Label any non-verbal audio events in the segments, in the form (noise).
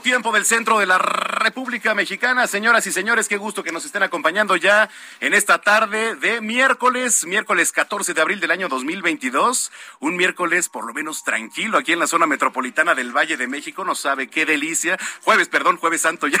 Tiempo del centro de la República Mexicana. Señoras y señores, qué gusto que nos estén acompañando ya en esta tarde de miércoles, miércoles 14 de abril del año 2022. Un miércoles por lo menos tranquilo aquí en la zona metropolitana del Valle de México. No sabe qué delicia. Jueves, perdón, jueves santo ya.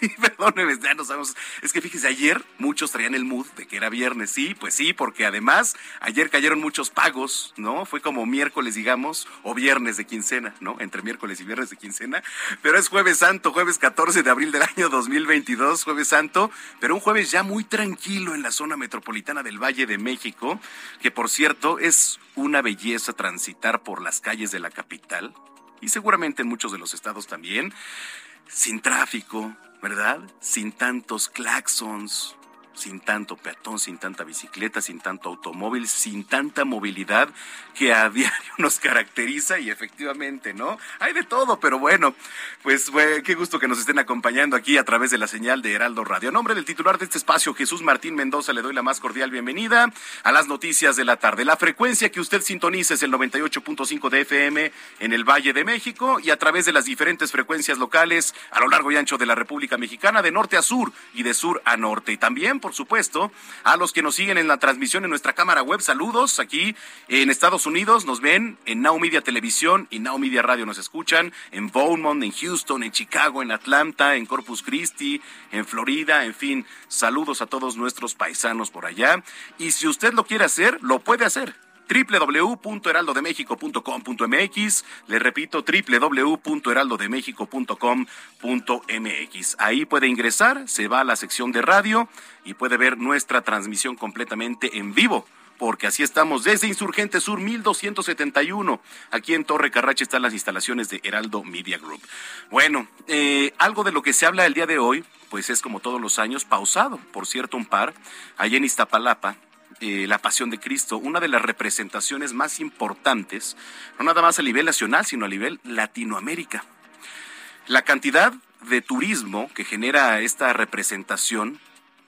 (laughs) Perdóneme, ya no sabemos. Es que fíjese, ayer muchos traían el mood de que era viernes. Sí, pues sí, porque además ayer cayeron muchos pagos, ¿no? Fue como miércoles, digamos, o viernes de quincena, ¿no? Entre miércoles y viernes de quincena. Pero es jueves santo, jueves 14 de abril del año 2022, jueves santo, pero un jueves ya muy tranquilo en la zona metropolitana del Valle de México, que por cierto es una belleza transitar por las calles de la capital y seguramente en muchos de los estados también, sin tráfico, ¿verdad? Sin tantos claxons, sin tanto peatón, sin tanta bicicleta, sin tanto automóvil, sin tanta movilidad que a (laughs) diario nos caracteriza y efectivamente, ¿no? Hay de todo, pero bueno, pues bueno, qué gusto que nos estén acompañando aquí a través de la señal de Heraldo Radio. A nombre del titular de este espacio, Jesús Martín Mendoza, le doy la más cordial bienvenida a las noticias de la tarde. La frecuencia que usted sintoniza es el 98.5 de FM en el Valle de México y a través de las diferentes frecuencias locales a lo largo y ancho de la República Mexicana, de norte a sur y de sur a norte. Y también, por supuesto, a los que nos siguen en la transmisión en nuestra cámara web. Saludos aquí en Estados Unidos. Nos ven en Now Media Televisión y Now Media Radio. Nos escuchan en Beaumont, en Houston, en Chicago, en Atlanta, en Corpus Christi, en Florida. En fin, saludos a todos nuestros paisanos por allá. Y si usted lo quiere hacer, lo puede hacer www.heraldodemexico.com.mx. Le repito, www.heraldodemexico.com.mx. Ahí puede ingresar, se va a la sección de radio y puede ver nuestra transmisión completamente en vivo porque así estamos desde Insurgente Sur 1271. Aquí en Torre Carrache están las instalaciones de Heraldo Media Group. Bueno, eh, algo de lo que se habla el día de hoy, pues es como todos los años, pausado, por cierto, un par, allá en Iztapalapa, la Pasión de Cristo, una de las representaciones más importantes, no nada más a nivel nacional, sino a nivel Latinoamérica. La cantidad de turismo que genera esta representación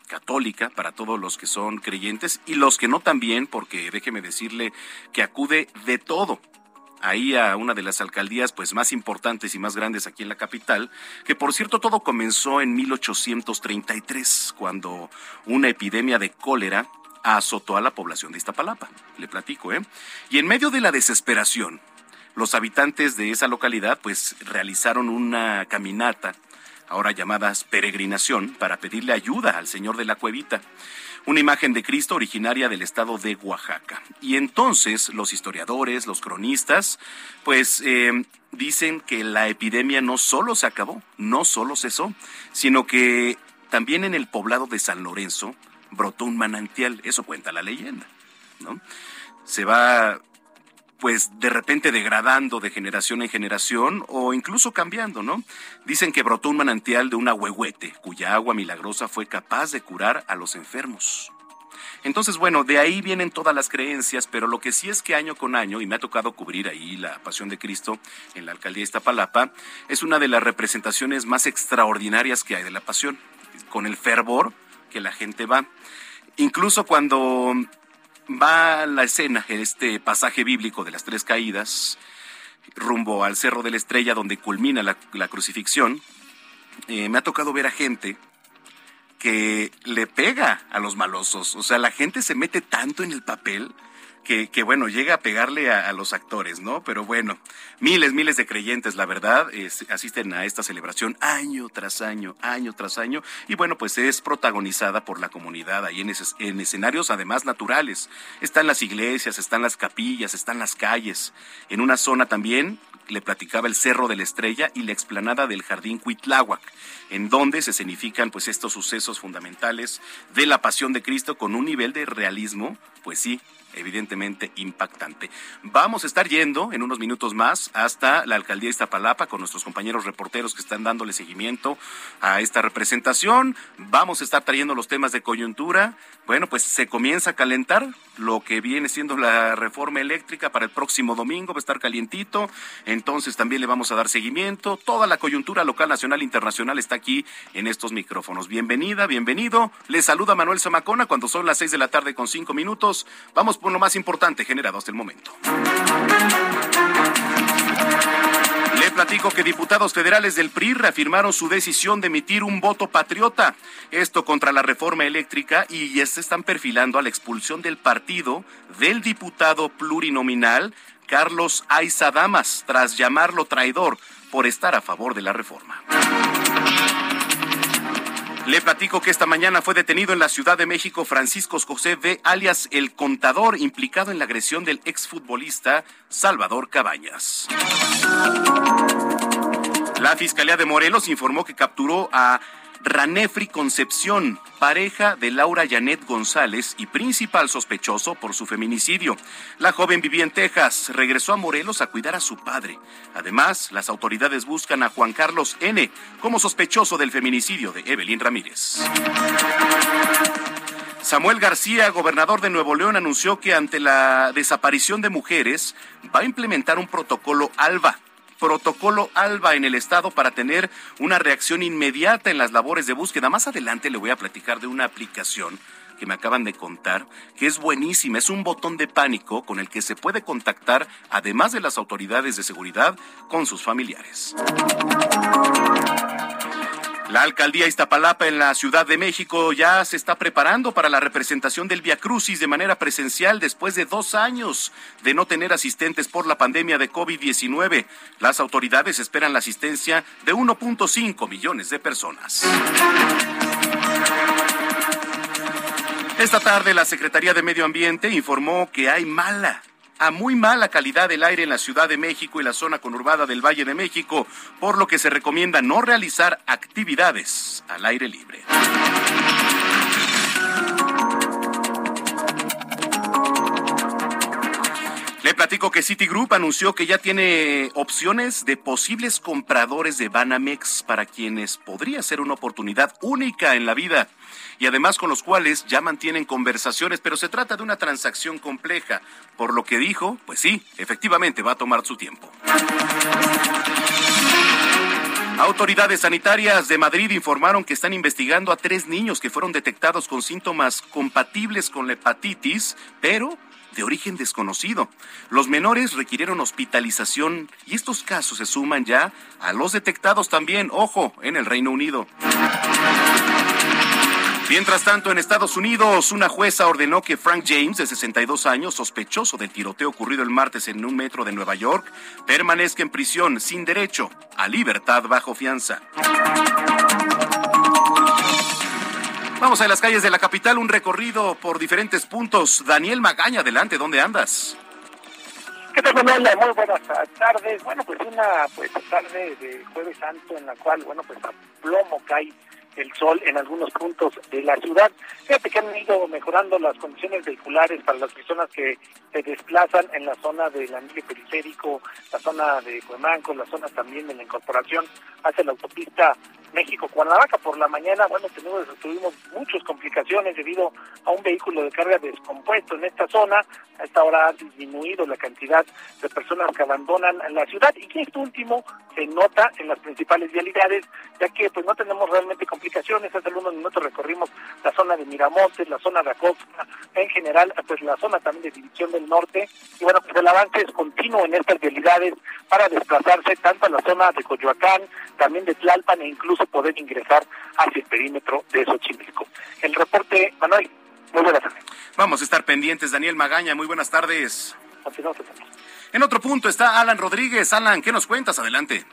católica para todos los que son creyentes y los que no también, porque déjeme decirle que acude de todo ahí a una de las alcaldías pues más importantes y más grandes aquí en la capital, que por cierto todo comenzó en 1833 cuando una epidemia de cólera azotó a la población de Iztapalapa. Le platico, ¿eh? Y en medio de la desesperación, los habitantes de esa localidad pues realizaron una caminata, ahora llamadas peregrinación, para pedirle ayuda al Señor de la Cuevita una imagen de Cristo originaria del estado de Oaxaca. Y entonces los historiadores, los cronistas, pues eh, dicen que la epidemia no solo se acabó, no solo cesó, sino que también en el poblado de San Lorenzo brotó un manantial, eso cuenta la leyenda, ¿no? Se va pues de repente degradando de generación en generación o incluso cambiando, ¿no? Dicen que brotó un manantial de una huehuete, cuya agua milagrosa fue capaz de curar a los enfermos. Entonces, bueno, de ahí vienen todas las creencias, pero lo que sí es que año con año, y me ha tocado cubrir ahí la Pasión de Cristo en la alcaldía de Iztapalapa, es una de las representaciones más extraordinarias que hay de la Pasión, con el fervor que la gente va. Incluso cuando va la escena, este pasaje bíblico de las tres caídas, rumbo al Cerro de la Estrella, donde culmina la, crucifixión, eh, me ha tocado ver a gente que le pega a los malosos. O sea, la gente se mete tanto en el papel que, bueno, llega a pegarle a, los actores, ¿no? Pero bueno, miles, miles de creyentes, la verdad, asisten a esta celebración año tras año, año tras año, y bueno, pues es protagonizada por la comunidad ahí en, en escenarios además naturales. Están las iglesias, están las capillas, están las calles. En una zona también le platicaba el Cerro de la Estrella y la explanada del Jardín Cuitláhuac, en donde se escenifican pues estos sucesos fundamentales de la pasión de Cristo con un nivel de realismo, pues sí, evidentemente impactante. Vamos a estar yendo en unos minutos más hasta la alcaldía de Iztapalapa con nuestros compañeros reporteros que están dándole seguimiento a esta representación. Vamos a estar trayendo los temas de coyuntura. Bueno, pues se comienza a calentar lo que viene siendo la reforma eléctrica para el próximo domingo, va a estar calientito. Entonces también le vamos a dar seguimiento. Toda la coyuntura local, nacional, internacional está aquí en estos micrófonos. Bienvenida, bienvenido. Le saluda Manuel Zamacona cuando son las seis de la tarde con cinco minutos. Vamos por lo más importante generado hasta el momento. Le platico que diputados federales del PRI reafirmaron su decisión de emitir un voto patriota, esto contra la reforma eléctrica y se están perfilando a la expulsión del partido del diputado plurinominal Carlos Aiza Damas, tras llamarlo traidor por estar a favor de la reforma. Le platico que esta mañana fue detenido en la Ciudad de México Francisco José V. alias El Contador, implicado en la agresión del exfutbolista Salvador Cabañas. La Fiscalía de Morelos informó que capturó a Ranefri Concepción, pareja de Laura Janet González y principal sospechoso por su feminicidio. La joven vivía en Texas, regresó a Morelos a cuidar a su padre. Además, las autoridades buscan a Juan Carlos N. como sospechoso del feminicidio de Evelyn Ramírez. Samuel García, gobernador de Nuevo León, anunció que ante la desaparición de mujeres va a implementar un protocolo ALBA protocolo ALBA en el estado para tener una reacción inmediata en las labores de búsqueda. Más adelante le voy a platicar de una aplicación que me acaban de contar, que es buenísima. Es un botón de pánico con el que se puede contactar, además de las autoridades de seguridad, con sus familiares. La alcaldía Iztapalapa en la Ciudad de México ya se está preparando para la representación del Via Crucis de manera presencial después de dos años de no tener asistentes por la pandemia de COVID-19. Las autoridades esperan la asistencia de 1.5 millones de personas. Esta tarde la Secretaría de Medio Ambiente informó que hay mala a muy mala calidad del aire en la Ciudad de México y la zona conurbada del Valle de México, por lo que se recomienda no realizar actividades al aire libre. Platico que Citigroup anunció que ya tiene opciones de posibles compradores de Banamex para quienes podría ser una oportunidad única en la vida y además con los cuales ya mantienen conversaciones, pero se trata de una transacción compleja. Por lo que dijo, pues sí, efectivamente va a tomar su tiempo. Autoridades sanitarias de Madrid informaron que están investigando a tres niños que fueron detectados con síntomas compatibles con la hepatitis, pero de origen desconocido. Los menores requirieron hospitalización y estos casos se suman ya a los detectados también, ojo, en el Reino Unido. Mientras tanto, en Estados Unidos, una jueza ordenó que Frank James, de 62 años, sospechoso del tiroteo ocurrido el martes en un metro de Nueva York, permanezca en prisión sin derecho a libertad bajo fianza. Vamos a las calles de la capital, un recorrido por diferentes puntos. Daniel Magaña, adelante, ¿dónde andas? ¿Qué tal, Manuel? Muy buenas tardes. Bueno, pues una pues tarde de Jueves Santo en la cual, bueno, pues a plomo cae el sol en algunos puntos de la ciudad. Fíjate que han ido mejorando las condiciones vehiculares para las personas que se desplazan en la zona del anillo periférico, la zona de Cuemanco, la zona también de la incorporación hacia la autopista México-Cuernavaca. Por la mañana, bueno, tuvimos, tuvimos muchas complicaciones debido a un vehículo de carga descompuesto en esta zona. A esta hora ha disminuido la cantidad de personas que abandonan la ciudad y que esto último se nota en las principales vialidades, ya que pues no tenemos realmente complicaciones. Hace algunos minutos recorrimos la zona de Miramontes, la zona de Acosta, en general, pues la zona también de División del Norte. Y bueno, pues el avance es continuo en estas vialidades para desplazarse tanto a la zona de Coyoacán, también de Tlalpan e incluso poder ingresar hacia el perímetro de Xochimilco. El reporte, Manuel, muy buenas tardes. Vamos a estar pendientes, Daniel Magaña, muy buenas tardes. En otro punto está Alan Rodríguez. Alan, ¿qué nos cuentas? Adelante.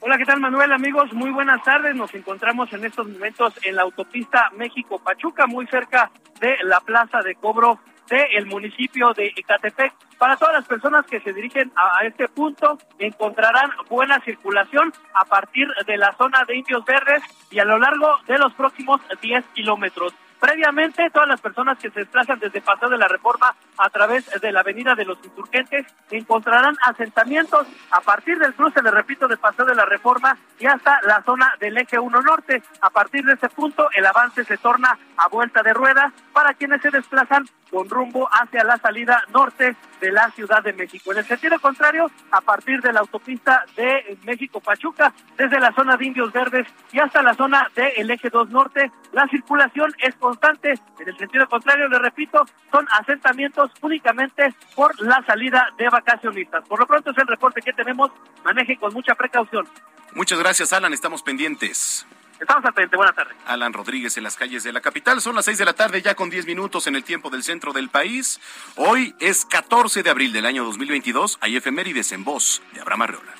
Hola, ¿qué tal Manuel? Amigos, muy buenas tardes. Nos encontramos en estos momentos en la autopista México-Pachuca, muy cerca de la plaza de cobro del municipio de Ecatepec. Para todas las personas que se dirigen a, este punto, encontrarán buena circulación a partir de la zona de Indios Verdes y a lo largo de los próximos 10 kilómetros. Previamente, todas las personas que se desplazan desde Paseo de la Reforma a través de la Avenida de los Insurgentes encontrarán asentamientos a partir del cruce, le repito, de Paseo de la Reforma y hasta la zona del Eje 1 Norte. A partir de ese punto, el avance se torna a vuelta de rueda para quienes se desplazan con rumbo hacia la salida norte de la Ciudad de México. En el sentido contrario, a partir de la autopista de México-Pachuca, desde la zona de Indios Verdes y hasta la zona del Eje 2 Norte, la circulación es constante. En el sentido contrario, le repito, son asentamientos únicamente por la salida de vacacionistas. Por lo pronto es el reporte que tenemos. Maneje con mucha precaución. Muchas gracias, Alan. Estamos pendientes. Estamos al frente. Buenas tardes. Alan Rodríguez en las calles de la capital. Son las seis de la tarde, ya con diez minutos en el tiempo del centro del país. Hoy es 14 de abril del año 2022. Hay efemérides en voz de Abraham Arreola.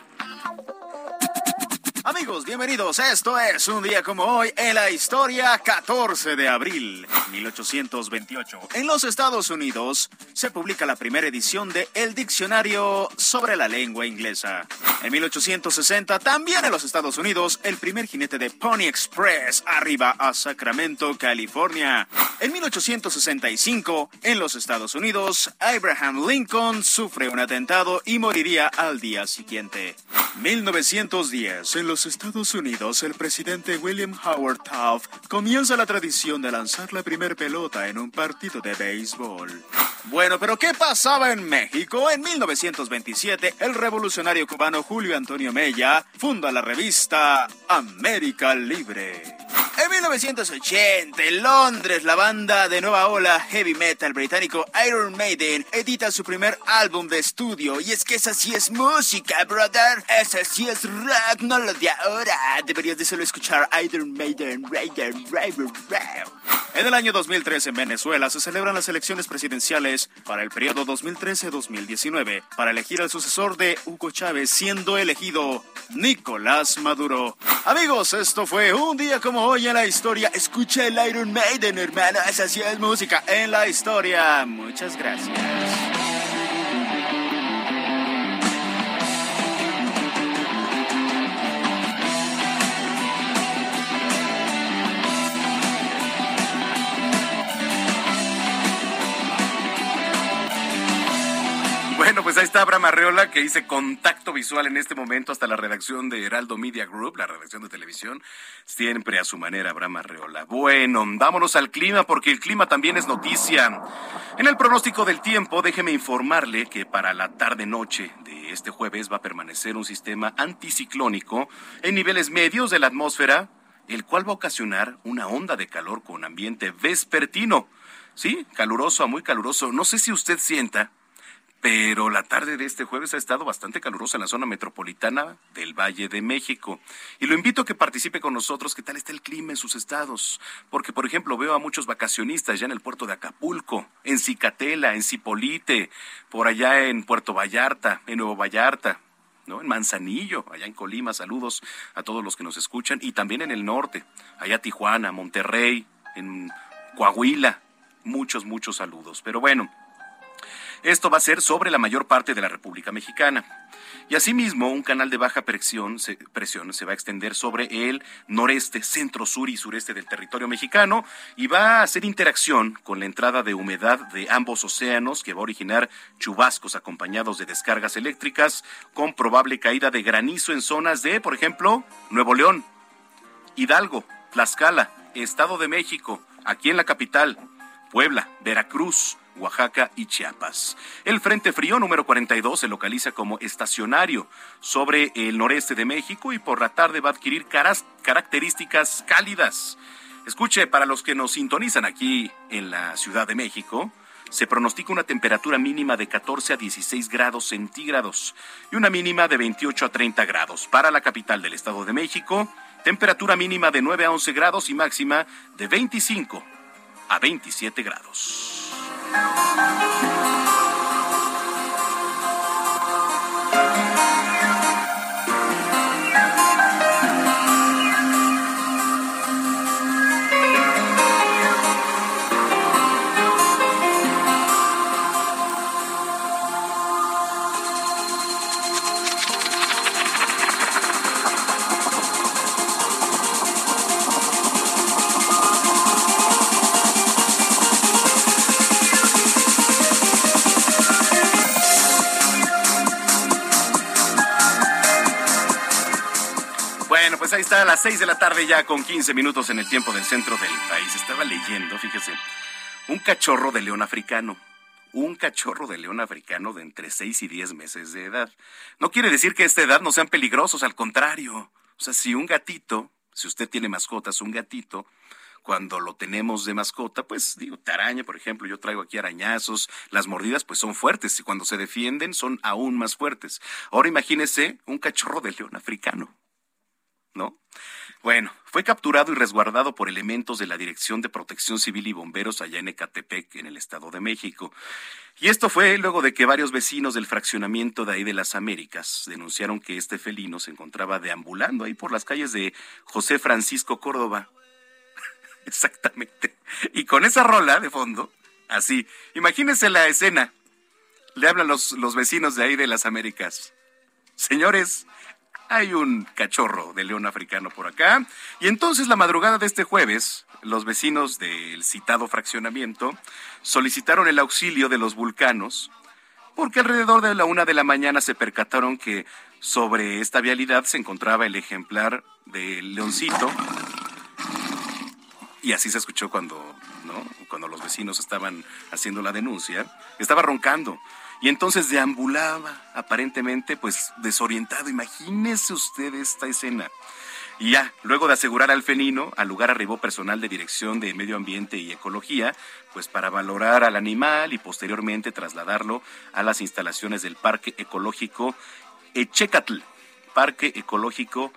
Amigos, bienvenidos. Esto es un día como hoy en la historia, 14 de abril 1828. En los Estados Unidos se publica la primera edición de El Diccionario sobre la lengua inglesa. En 1860, también en los Estados Unidos, el primer jinete de Pony Express arriba a Sacramento, California. En 1865, en los Estados Unidos, Abraham Lincoln sufre un atentado y moriría al día siguiente. 1910, en los Estados Unidos, el presidente William Howard Taft comienza la tradición de lanzar la primer pelota en un partido de béisbol. Bueno, pero ¿qué pasaba en México? En 1927, el revolucionario cubano Julio Antonio Mella funda la revista América Libre. En 1980, en Londres, la banda de nueva ola heavy metal británico Iron Maiden edita su primer álbum de estudio. Y es que esa sí es música, brother. Esa sí es rock, no lo de ahora. Deberías de solo escuchar Iron Maiden, Raiden, Raiden, En el año 2013 en Venezuela se celebran las elecciones presidenciales para el periodo 2013-2019 para elegir al sucesor de Hugo Chávez, siendo elegido Nicolás Maduro. Amigos, esto fue un día como hoy en la historia. Escucha el Iron Maiden, hermano. Esa sí es música en la historia. Muchas gracias. Está Abraham Arreola que hice contacto visual en este momento hasta la redacción de Heraldo Media Group, la redacción de televisión, siempre a su manera Abraham Arreola. Bueno, vámonos al clima porque el clima también es noticia. En el pronóstico del tiempo, déjeme informarle que para la tarde-noche de este jueves va a permanecer un sistema anticiclónico en niveles medios de la atmósfera, el cual va a ocasionar una onda de calor con ambiente vespertino. Sí, caluroso a muy caluroso. No sé si usted sienta pero la tarde de este jueves ha estado bastante calurosa en la zona metropolitana del Valle de México. Y lo invito a que participe con nosotros, qué tal está el clima en sus estados. Porque, por ejemplo, veo a muchos vacacionistas ya en el puerto de Acapulco, en Cicatela, en Cipolite, por allá en Puerto Vallarta, en Nuevo Vallarta, ¿no? En Manzanillo, allá en Colima, saludos a todos los que nos escuchan, y también en el norte, allá Tijuana, Monterrey, en Coahuila, muchos, muchos saludos. Pero bueno, esto va a ser sobre la mayor parte de la República Mexicana. Y asimismo, un canal de baja presión se, va a extender sobre el noreste, centro, sur y sureste del territorio mexicano y va a hacer interacción con la entrada de humedad de ambos océanos que va a originar chubascos acompañados de descargas eléctricas con probable caída de granizo en zonas de, por ejemplo, Nuevo León, Hidalgo, Tlaxcala, Estado de México, aquí en la capital, Puebla, Veracruz, Oaxaca y Chiapas. El Frente Frío número 42 se localiza como estacionario sobre el noreste de México y por la tarde va a adquirir características cálidas. Escuche, para los que nos sintonizan aquí en la Ciudad de México, se pronostica una temperatura mínima de 14 a 16 grados centígrados y una mínima de 28 a 30 grados. Para la capital del Estado de México, temperatura mínima de 9 a 11 grados y máxima de 25 a 27 grados. Música ahí está a las 6 de la tarde ya con 15 minutos en el tiempo del centro del país. Estaba leyendo, fíjese, un cachorro de león africano. Un cachorro de león africano de entre 6 y 10 meses de edad. No quiere decir que a esta edad no sean peligrosos, al contrario. O sea, si un gatito, si usted tiene mascotas, un gatito, cuando lo tenemos de mascota, pues digo, te araña, por ejemplo, yo traigo aquí arañazos, las mordidas pues son fuertes y cuando se defienden son aún más fuertes. Ahora imagínese un cachorro de león africano. ¿No? Bueno, fue capturado y resguardado por elementos de la Dirección de Protección Civil y Bomberos allá en Ecatepec, en el Estado de México. Y esto fue luego de que varios vecinos del fraccionamiento de ahí de las Américas denunciaron que este felino se encontraba deambulando ahí por las calles de José Francisco Córdoba. (laughs) Exactamente. Y con esa rola de fondo, así, imagínense la escena. Le hablan los, los vecinos de ahí de las Américas. Señores, hay un cachorro de león africano por acá. Y entonces la madrugada de este jueves, los vecinos del citado fraccionamiento solicitaron el auxilio de los vulcanos porque alrededor de la una de la mañana se percataron que sobre esta vialidad se encontraba el ejemplar del leoncito. Y así se escuchó cuando, cuando los vecinos estaban haciendo la denuncia. Estaba roncando y entonces deambulaba aparentemente pues desorientado. Imagínese usted esta escena. Y ya, luego de asegurar al felino, al lugar arribó personal de Dirección de Medio Ambiente y Ecología, pues para valorar al animal y posteriormente trasladarlo a las instalaciones del Parque Ecológico Echecatl, Parque Ecológico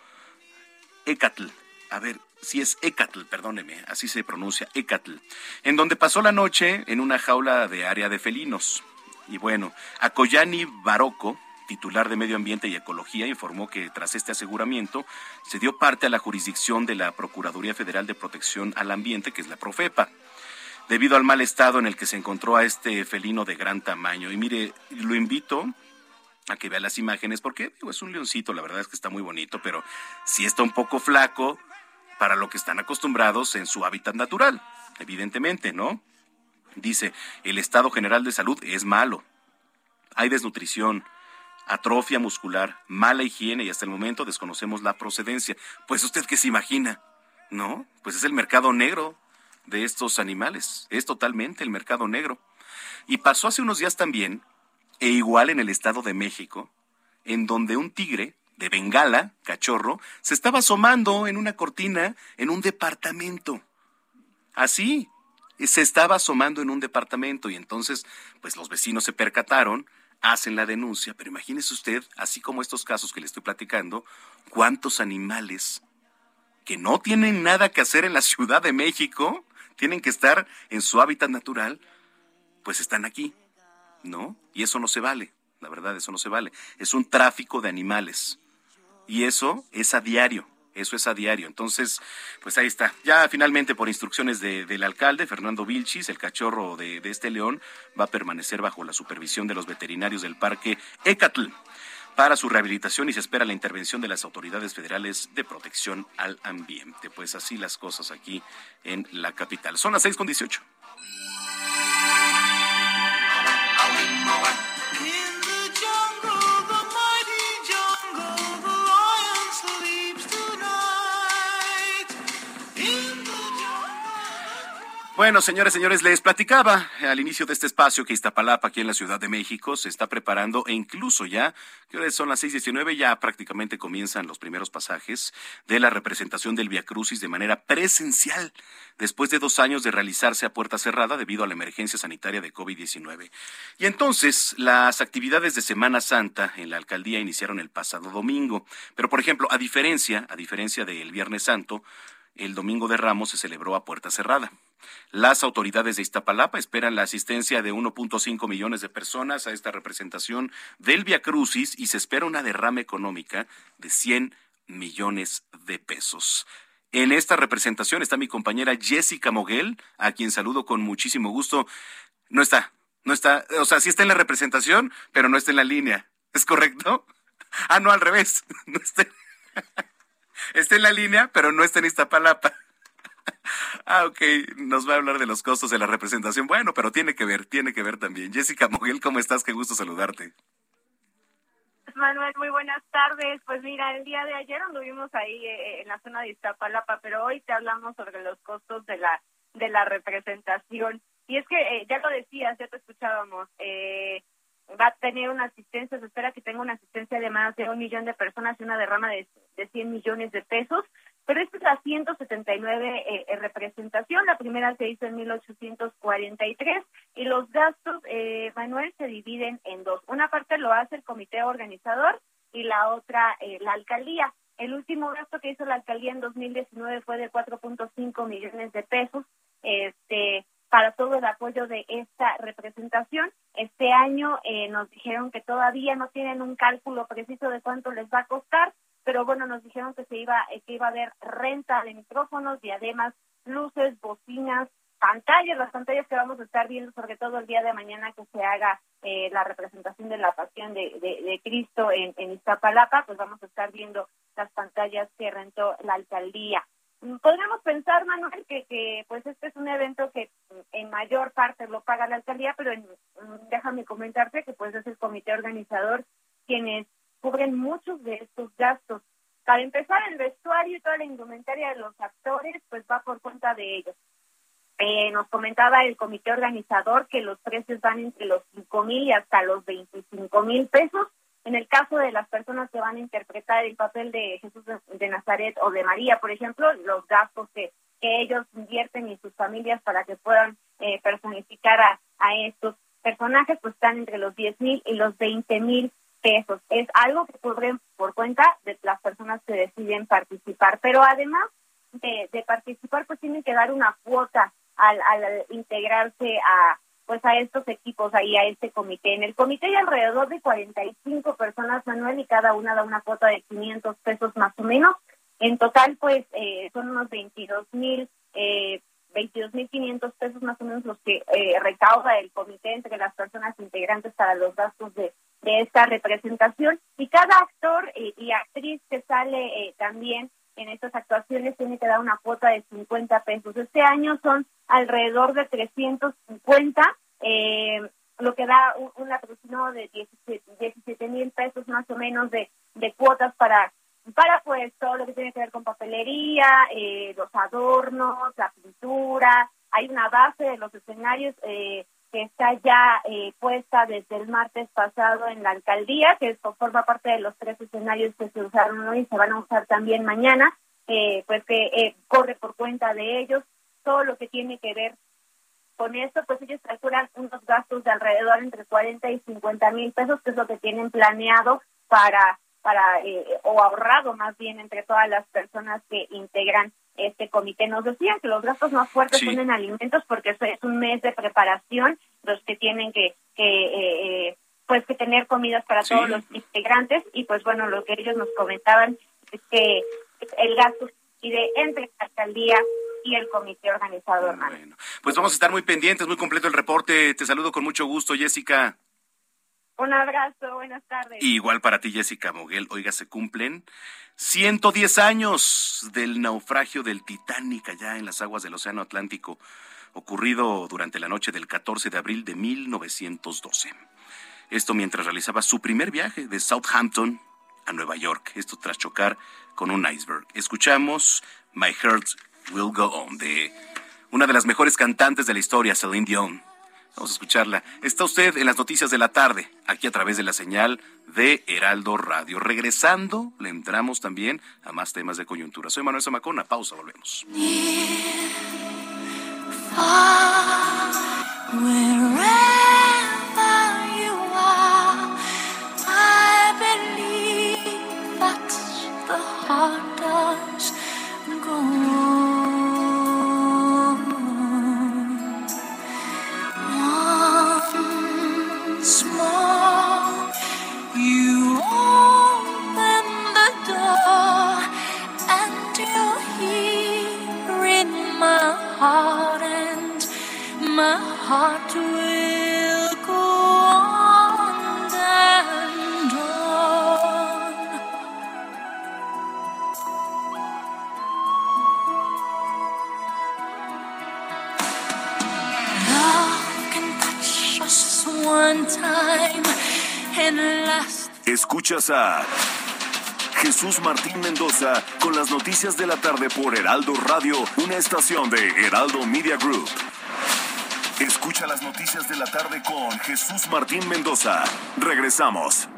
Ecatl. A ver, si es Ecatl, perdóneme, así se pronuncia, Ecatl, en donde pasó la noche en una jaula de área de felinos. Y bueno, Akoyani Barocco, titular de Medio Ambiente y Ecología, informó que tras este aseguramiento se dio parte a la jurisdicción de la Procuraduría Federal de Protección al Ambiente, que es la Profepa, debido al mal estado en el que se encontró a este felino de gran tamaño. Y mire, lo invito a que vea las imágenes, porque es un leoncito, la verdad es que está muy bonito, pero sí está un poco flaco para lo que están acostumbrados en su hábitat natural, evidentemente, ¿no? Dice, el estado general de salud es malo. Hay desnutrición, atrofia muscular, mala higiene y hasta el momento desconocemos la procedencia. Pues usted qué se imagina, ¿no? Pues es el mercado negro de estos animales, es totalmente el mercado negro. Y pasó hace unos días también, e igual en el Estado de México, en donde un tigre de Bengala, cachorro, se estaba asomando en una cortina en un departamento. Así, se estaba asomando en un departamento y entonces, pues los vecinos se percataron, hacen la denuncia, pero imagínese usted, así como estos casos que le estoy platicando, cuántos animales que no tienen nada que hacer en la (laughs) Ciudad de México, tienen que estar en su hábitat natural, pues están aquí, ¿no? Y eso no se vale, la verdad, eso no se vale. Es un tráfico de animales. Y eso es a diario. Eso es a diario. Entonces, pues ahí está. Ya finalmente, por instrucciones del alcalde, Fernando Vilchis, el cachorro de, de, este león va a permanecer bajo la supervisión de los veterinarios del parque Ecatl para su rehabilitación y se espera la intervención de las autoridades federales de protección al ambiente. Pues así las cosas aquí en la capital. Son las seis con dieciocho. Bueno, señores, señores, les platicaba al inicio de este espacio que Iztapalapa, aquí en la Ciudad de México, se está preparando e incluso ya, que son las 6:19, ya prácticamente comienzan los primeros pasajes de la representación del Via Crucis de manera presencial, después de dos años de realizarse a puerta cerrada debido a la emergencia sanitaria de COVID-19. Y entonces, las actividades de Semana Santa en la alcaldía iniciaron el pasado domingo. Pero, por ejemplo, a diferencia, a diferencia del Viernes Santo, el Domingo de Ramos se celebró a puerta cerrada. Las autoridades de Iztapalapa esperan la asistencia de 1.5 millones de personas a esta representación del Via Crucis y se espera una derrama económica de 100 millones de pesos. En esta representación está mi compañera Jessica Moguel, a quien saludo con muchísimo gusto. No está, no está, o sea, sí está en la representación, pero no está en la línea. ¿Es correcto? Ah, no, al revés. (laughs) Está, (laughs) está en la línea, pero no está en Iztapalapa. Ah, ok, nos va a hablar de los costos de la representación. Bueno, pero tiene que ver, tiene que ver también. Jessica Moguel, ¿cómo estás? Qué gusto saludarte. Manuel, muy buenas tardes. Pues mira, el día de ayer anduvimos ahí eh, en la zona de Iztapalapa, pero hoy te hablamos sobre los costos de la de la representación. Y es que eh, ya lo decías, ya te escuchábamos, eh, va a tener una asistencia, se espera que tenga una asistencia de más de un millón de personas y una derrama de, de 100 millones de pesos pero esta es la 179 eh, eh, representación, la primera se hizo en 1843 y los gastos, eh, Manuel, se dividen en dos. Una parte lo hace el comité organizador y la otra eh, la alcaldía. El último gasto que hizo la alcaldía en 2019 fue de 4.5 millones de pesos este, para todo el apoyo de esta representación. Este año eh, nos dijeron que todavía no tienen un cálculo preciso de cuánto les va a costar, pero bueno, nos dijeron que se iba, eh, que iba a haber renta de micrófonos, diademas, luces, bocinas, pantallas, las pantallas que vamos a estar viendo sobre todo el día de mañana que se haga eh, la representación de la pasión de, de, Cristo en, en Iztapalapa, pues vamos a estar viendo las pantallas que rentó la alcaldía. Mm, podríamos pensar, Manuel, que, que pues este es un evento que en mayor parte lo paga la alcaldía, pero mm, déjame comentarte que pues es el comité organizador quienes cubren muchos de estos gastos. Para empezar, el vestuario y toda la indumentaria de los actores, pues va por cuenta de ellos. Eh, nos comentaba el comité organizador que los precios van entre los cinco mil y hasta los 25 mil pesos. En el caso de las personas que van a interpretar el papel de Jesús de Nazaret o de María, por ejemplo, los gastos que, que ellos invierten y sus familias para que puedan eh, personificar a, a estos personajes, pues están entre los 10 mil y los 20 mil pesos. Es algo que cubren por cuenta de las personas que deciden participar, pero además de, participar, pues tienen que dar una cuota al, al integrarse a pues a estos equipos ahí a este comité. En el comité hay alrededor de 45 personas, Manuel, y cada una da una cuota de 500 pesos más o menos. En total, pues eh, son unos 22 mil eh, 22.500 pesos más o menos los que eh, recauda el comité entre las personas integrantes para los gastos de, de esta representación y cada actor eh, y actriz que sale eh, también en estas actuaciones tiene que dar una cuota de 50 pesos. Este año son alrededor de 350, eh, lo que da un, un aproximado de 17 mil pesos más o menos de, de cuotas para para pues todo lo que tiene que ver con papelería, eh, los adornos, la pintura, hay una base de los escenarios eh, que está ya eh, puesta desde el martes pasado en la alcaldía, que forma parte de los tres escenarios que se usaron hoy y se van a usar también mañana, eh, pues que eh, corre por cuenta de ellos todo lo que tiene que ver con esto, pues ellos calculan unos gastos de alrededor entre 40 y 50 mil pesos, que es lo que tienen planeado para para eh, o ahorrado más bien entre todas las personas que integran este comité. Nos decían que los gastos más fuertes son en alimentos porque es un mes de preparación, los que tienen que, que eh, eh, pues que tener comidas para sí. todos los integrantes y pues bueno, lo que ellos nos comentaban es que el gasto y de entre la alcaldía y el comité organizador. Bueno, pues vamos a estar muy pendientes, muy completo el reporte. Te saludo con mucho gusto, Jessica. Un abrazo, buenas tardes. Igual para ti, Jessica Moguel. Oiga, se cumplen 110 años del naufragio del Titanic allá en las aguas del Océano Atlántico, ocurrido durante la noche del 14 de abril de 1912. Esto mientras realizaba su primer viaje de Southampton a Nueva York, esto tras chocar con un iceberg. Escuchamos My Heart Will Go On de una de las mejores cantantes de la historia, Celine Dion. Vamos a escucharla. Está usted en las noticias de la tarde, aquí a través de la señal de Heraldo Radio. Regresando, le entramos también a más temas de coyuntura. Soy Manuel Zamacona, pausa, volvemos. Heart and my heart will go on and on. Love can touch us one time and last. Escuchas a Jesús Martín Mendoza con las noticias de la tarde por Heraldo Radio, una estación de Heraldo Media Group. Escucha las noticias de la tarde con Jesús Martín Mendoza. Regresamos.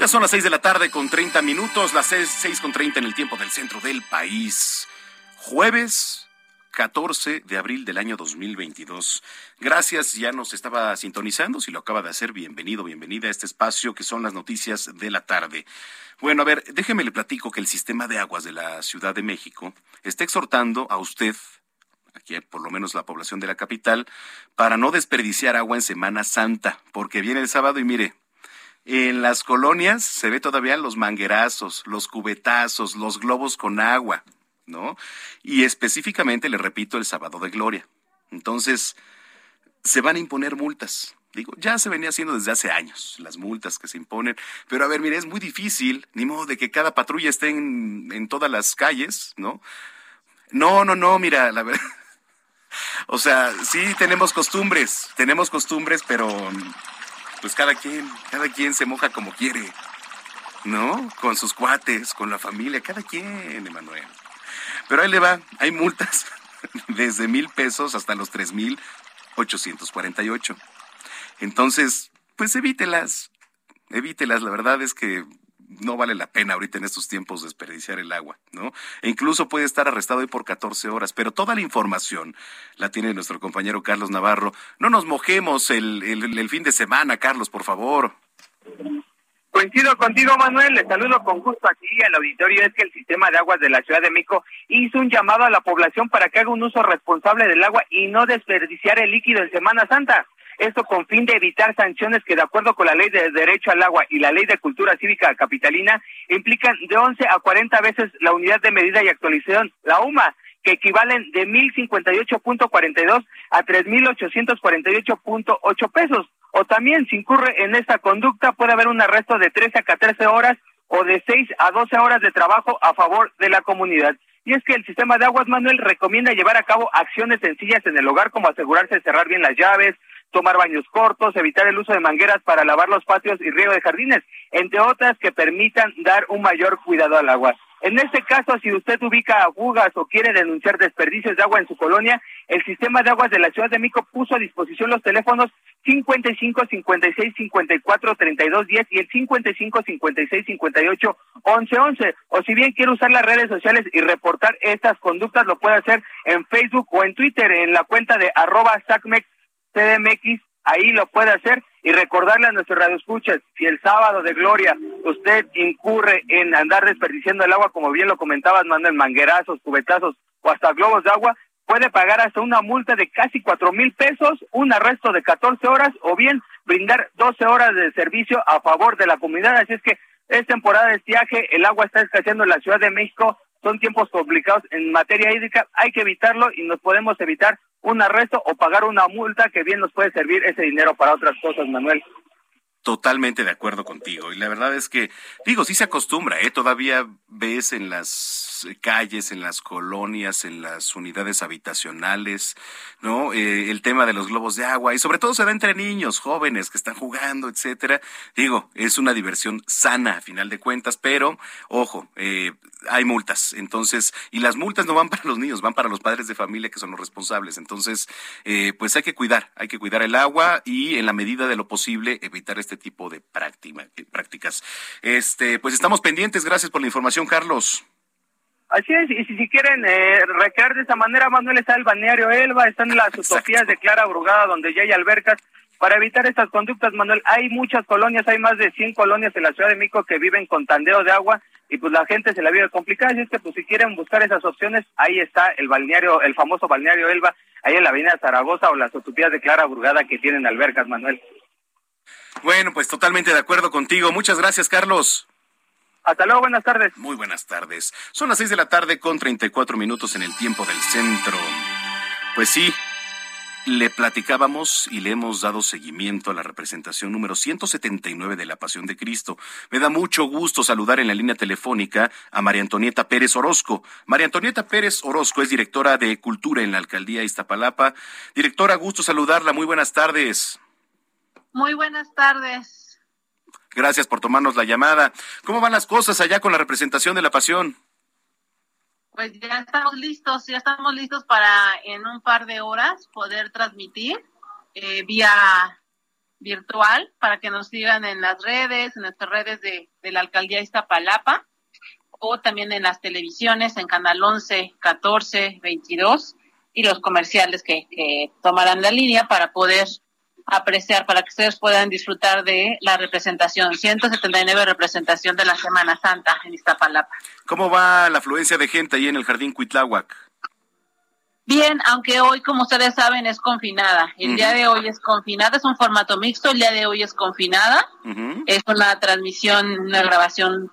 Ya son las 6 de la tarde con 30 minutos, las 6 con 30 en el tiempo del centro del país jueves 14 de abril del año 2022. Gracias, ya nos estaba sintonizando, si lo acaba de hacer, bienvenido, bienvenida a este espacio que son las noticias de la tarde. Bueno, a ver, déjeme le platico que el sistema de aguas de la Ciudad de México está exhortando a usted, aquí por lo menos la población de la capital, para no desperdiciar agua en Semana Santa, porque viene el sábado y mire, en las colonias se ve todavía los manguerazos, los cubetazos, los globos con agua. ¿No? Y específicamente, le repito, el sábado de gloria. Entonces, se van a imponer multas. Digo, ya se venía haciendo desde hace años las multas que se imponen, pero a ver, mire, es muy difícil, ni modo de que cada patrulla esté en, en todas las calles, ¿no? No, no, no, mira, la verdad. (laughs) O sea, sí tenemos costumbres, tenemos costumbres, pero pues cada quien, cada quien se moja como quiere, ¿no? Con sus cuates, con la familia, cada quien, Emanuel. Pero ahí le va, hay multas (laughs) desde mil pesos hasta los tres mil ochocientos cuarenta y ocho. Entonces, pues evítelas, evítelas. La verdad es que no vale la pena ahorita en estos tiempos desperdiciar el agua, ¿no? E incluso puede estar arrestado hoy por 14 horas, pero toda la información la tiene nuestro compañero Carlos Navarro. No nos mojemos el, el, el fin de semana, Carlos, por favor. Coincido contigo, Manuel. Le saludo con gusto aquí al auditorio. Es que el sistema de aguas de la Ciudad de México hizo un llamado a la población para que haga un uso responsable del agua y no desperdiciar el líquido en Semana Santa. Esto con fin de evitar sanciones que, de acuerdo con la Ley de Derecho al Agua y la Ley de Cultura Cívica Capitalina, implican de 11 a 40 veces la unidad de medida y actualización, la UMA, que equivalen de 1.058.42 a 3.848.8 pesos o también si incurre en esta conducta puede haber un arresto de 13 a 14 horas o de 6 a 12 horas de trabajo a favor de la comunidad. Y es que el sistema de aguas, Manuel, recomienda llevar a cabo acciones sencillas en el hogar como asegurarse de cerrar bien las llaves, tomar baños cortos, evitar el uso de mangueras para lavar los patios y riego de jardines, entre otras que permitan dar un mayor cuidado al agua. En este caso, si usted ubica agujas o quiere denunciar desperdicios de agua en su colonia, el sistema de aguas de la Ciudad de México puso a disposición los teléfonos 55 56 54 32 10 y el 55 56 58 11 11. O si bien quiere usar las redes sociales y reportar estas conductas, lo puede hacer en Facebook o en Twitter en la cuenta de arroba SACMEX CDMX, ahí lo puede hacer y recordarle a nuestros radioescuchas, si el sábado de gloria usted incurre en andar desperdiciando el agua, como bien lo comentabas, Manuel, manguerazos, cubetazos o hasta globos de agua, puede pagar hasta una multa de casi cuatro mil pesos, un arresto de 14 horas o bien brindar 12 horas de servicio a favor de la comunidad. Así es que es temporada de estiaje, el agua está escaseando en la Ciudad de México, son tiempos complicados en materia hídrica, hay que evitarlo y nos podemos evitar un arresto o pagar una multa que bien nos puede servir ese dinero para otras cosas, Manuel. Totalmente de acuerdo contigo. Y la verdad es que, digo, sí se acostumbra, ¿eh? Todavía ves en las calles, en las colonias, en las unidades habitacionales, ¿no? Eh, el tema de los globos de agua y sobre todo se da entre niños, jóvenes que están jugando, etcétera. Digo, es una diversión sana a final de cuentas, pero, ojo, eh, hay multas. Entonces, y las multas no van para los niños, van para los padres de familia que son los responsables. Entonces, eh, pues hay que cuidar, hay que cuidar el agua y en la medida de lo posible evitar este tipo de prácticas. Este, pues estamos pendientes. Gracias por la información, Carlos. Así es, y si, si quieren eh, recrear de esa manera, Manuel está el balneario Elba, están las utopías de Clara Brugada, donde ya hay albercas. Para evitar estas conductas, Manuel, hay muchas colonias, hay más de 100 colonias en la Ciudad de México que viven con tandeo de agua y pues la gente se la vive complicada. Así es que, pues si quieren buscar esas opciones, ahí está el balneario, el famoso balneario Elba, ahí en la avenida Zaragoza o las utopías de Clara Brugada que tienen albercas, Manuel. Bueno, pues totalmente de acuerdo contigo. Muchas gracias, Carlos. Hasta luego, buenas tardes. Muy buenas tardes. Son las seis de la tarde con 34 minutos en el tiempo del centro. Pues sí, le platicábamos y le hemos dado seguimiento a la representación número 179 de la Pasión de Cristo. Me da mucho gusto saludar en la línea telefónica a María Antonieta Pérez Orozco. María Antonieta Pérez Orozco es directora de Cultura en la Alcaldía Iztapalapa. Directora, gusto saludarla. Muy buenas tardes. Muy buenas tardes. Gracias por tomarnos la llamada. ¿Cómo van las cosas allá con la representación de la pasión? Pues ya estamos listos, ya estamos listos para en un par de horas poder transmitir eh, vía virtual para que nos sigan en las redes, en nuestras redes de, de la alcaldía Iztapalapa o también en las televisiones, en Canal 11, 14, 22 y los comerciales que, que tomarán la línea para poder apreciar para que ustedes puedan disfrutar de la representación, 179 representación de la Semana Santa en Iztapalapa. ¿Cómo va la afluencia de gente ahí en el Jardín Cuitláhuac? Bien, aunque hoy, como ustedes saben, es confinada. El día de hoy es confinada, es un formato mixto, el día de hoy es confinada. Es una transmisión, una grabación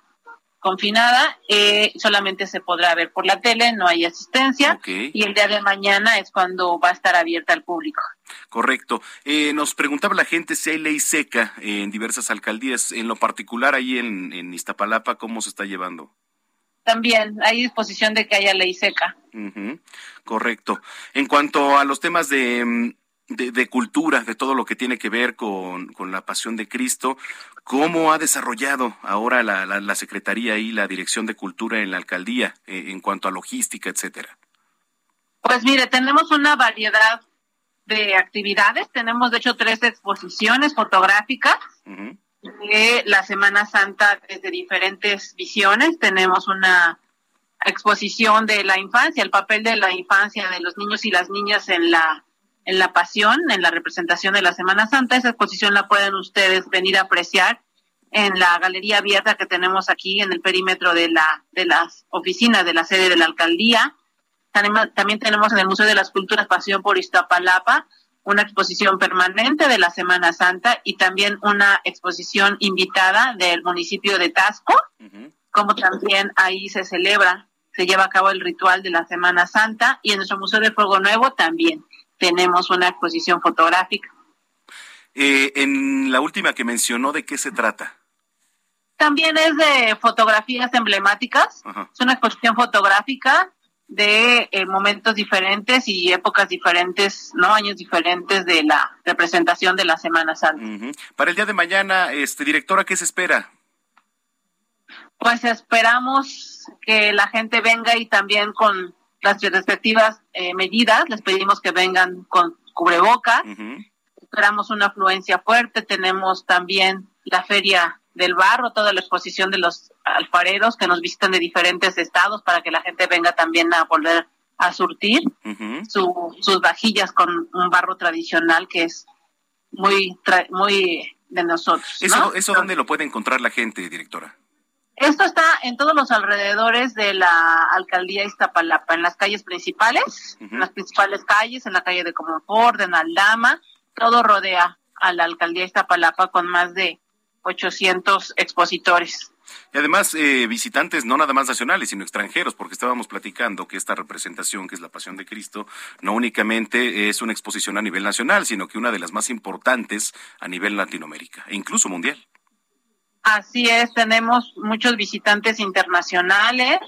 confinada, eh, solamente se podrá ver por la tele, no hay asistencia y el día de mañana es cuando va a estar abierta al público. Correcto. Eh, nos preguntaba la gente si hay ley seca en diversas alcaldías, en lo particular ahí en, en Iztapalapa, ¿cómo se está llevando? También hay disposición de que haya ley seca. Correcto. En cuanto a los temas de, de, de, cultura, de todo lo que tiene que ver con, con la pasión de Cristo, ¿cómo ha desarrollado ahora la, la, la Secretaría y la Dirección de Cultura en la alcaldía eh, en cuanto a logística, etcétera? Pues mire, tenemos una variedad de actividades. Tenemos, de hecho, tres exposiciones fotográficas de la Semana Santa desde diferentes visiones. Tenemos una exposición de la infancia, el papel de la infancia de los niños y las niñas en la en la pasión, en la representación de la Semana Santa. Esa exposición la pueden ustedes venir a apreciar en la galería abierta que tenemos aquí en el perímetro de la de las oficinas de la sede de la alcaldía. También tenemos en el Museo de las Culturas Pasión por Iztapalapa una exposición permanente de la Semana Santa y también una exposición invitada del municipio de Tasco, uh -huh. como también ahí se celebra, se lleva a cabo el ritual de la Semana Santa y en nuestro Museo de Fuego Nuevo también tenemos una exposición fotográfica. Eh, en la última que mencionó, ¿de qué se trata? También es de fotografías emblemáticas, es una exposición fotográfica de eh, momentos diferentes y épocas diferentes, ¿no? Años diferentes de la representación de la Semana Santa. Uh -huh. Para el día de mañana, este directora, ¿qué se espera? Pues esperamos que la gente venga y también con las respectivas eh, medidas, les pedimos que vengan con cubrebocas. Uh -huh. Esperamos una afluencia fuerte, tenemos también la feria del barro, toda la exposición de los alfareros que nos visitan de diferentes estados para que la gente venga también a volver a surtir uh -huh. su, sus vajillas con un barro tradicional que es muy muy de nosotros. ¿Eso, ¿no? ¿Eso dónde lo puede encontrar la gente, directora? Esto está en todos los alrededores de la alcaldía Iztapalapa, en las calles principales, uh -huh. en las principales calles, en la calle de Comonfort, en Aldama, todo rodea a la alcaldía Iztapalapa con más de 800 expositores. Y además, eh, visitantes no nada más nacionales, sino extranjeros, porque estábamos platicando que esta representación, que es la Pasión de Cristo, no únicamente es una exposición a nivel nacional, sino que una de las más importantes a nivel Latinoamérica e incluso mundial. Así es, tenemos muchos visitantes internacionales,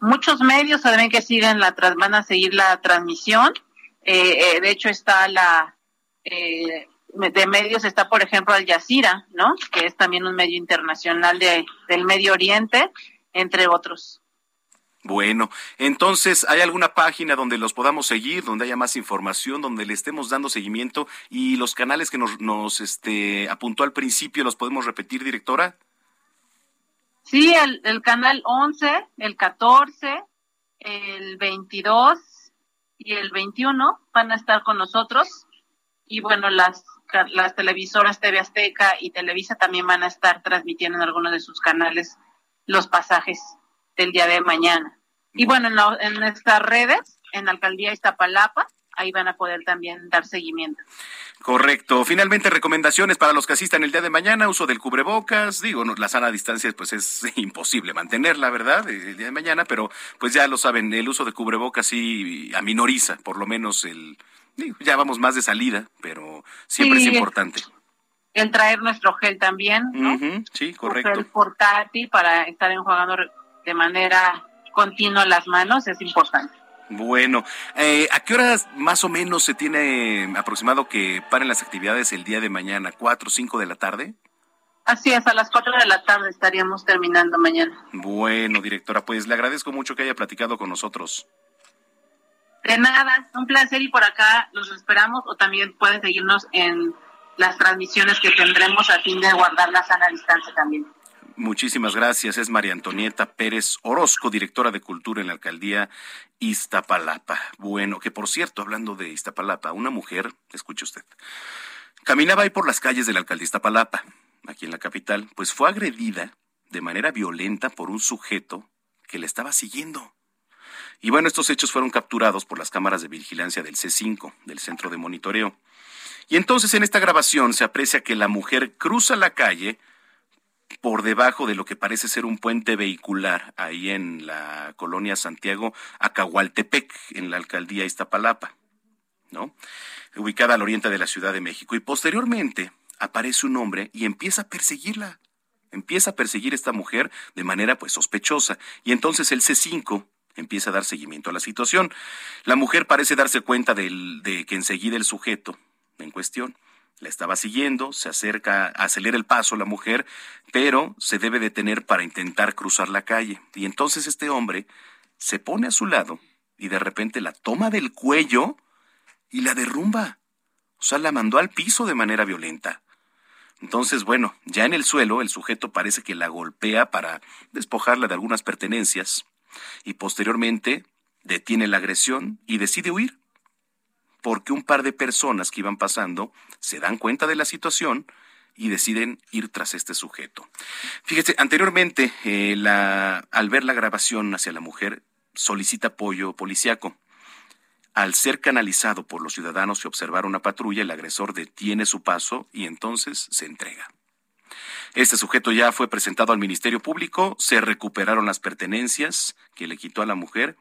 muchos medios también que siguen la van a seguir la transmisión. Eh, eh, de hecho está la eh, de medios está por ejemplo Al Jazeera, ¿no? Que es también un medio internacional de, del Medio Oriente, entre otros. Bueno, entonces, ¿hay alguna página donde los podamos seguir, donde haya más información, donde le estemos dando seguimiento y los canales que nos, nos este, apuntó al principio los podemos repetir, directora? Sí, el, el canal 11, el 14, el 22 y el 21 van a estar con nosotros y bueno, las las televisoras TV Azteca y Televisa también van a estar transmitiendo en algunos de sus canales los pasajes del día de mañana. Y bueno, en, nuestras redes, en Alcaldía Iztapalapa, ahí van a poder también dar seguimiento. Correcto. Finalmente, recomendaciones para los que asistan el día de mañana, uso del cubrebocas. Digo, la sana distancia pues es (laughs) imposible mantenerla, ¿verdad? El día de mañana, pero pues ya lo saben, el uso de cubrebocas sí aminoriza por lo menos el, ya vamos más de salida, pero siempre es importante. El traer nuestro gel también, ¿no? sí, correcto. El portátil para estar enjuagando de manera continua las manos es importante. Bueno, eh, ¿a qué horas más o menos se tiene aproximado que paren las actividades el día de mañana? ¿Cuatro cinco de la tarde? Así es, a las cuatro de la tarde estaríamos terminando mañana. Bueno, directora, pues le agradezco mucho que haya platicado con nosotros. De nada, un placer y por acá los esperamos o también pueden seguirnos en las transmisiones que tendremos a fin de guardar la sana distancia también. Muchísimas gracias. Es María Antonieta Pérez Orozco, directora de Cultura en la alcaldía Iztapalapa. Bueno, que por cierto, hablando de Iztapalapa, una mujer, escuche usted, caminaba ahí por las calles de la alcaldía Iztapalapa, aquí en la capital, pues fue agredida de manera violenta por un sujeto que le estaba siguiendo. Y bueno, estos hechos fueron capturados por las cámaras de vigilancia del C5, del centro de monitoreo. Y entonces en esta grabación se aprecia que la mujer cruza la calle por debajo de lo que parece ser un puente vehicular ahí en la colonia Santiago Acahualtepec, en la alcaldía Iztapalapa, ¿no? Ubicada al oriente de la Ciudad de México. Y posteriormente aparece un hombre y empieza a perseguirla. Empieza a perseguir a esta mujer de manera pues sospechosa. Y entonces el C5 empieza a dar seguimiento a la situación. La mujer parece darse cuenta de que enseguida el sujeto en cuestión la estaba siguiendo, se acerca, acelera el paso la mujer, pero se debe detener para intentar cruzar la calle. Y entonces este hombre se pone a su lado y de repente la toma del cuello y la derrumba. O sea, la mandó al piso de manera violenta. Entonces, bueno, ya en el suelo el sujeto parece que la golpea para despojarla de algunas pertenencias y posteriormente detiene la agresión y decide huir porque un par de personas que iban pasando se dan cuenta de la situación y deciden ir tras este sujeto. Fíjese, anteriormente, eh, al ver la grabación hacia la mujer, solicita apoyo policiaco. Al ser canalizado por los ciudadanos y observar una patrulla, el agresor detiene su paso y entonces se entrega. Este sujeto ya fue presentado al Ministerio Público, se recuperaron las pertenencias que le quitó a la mujer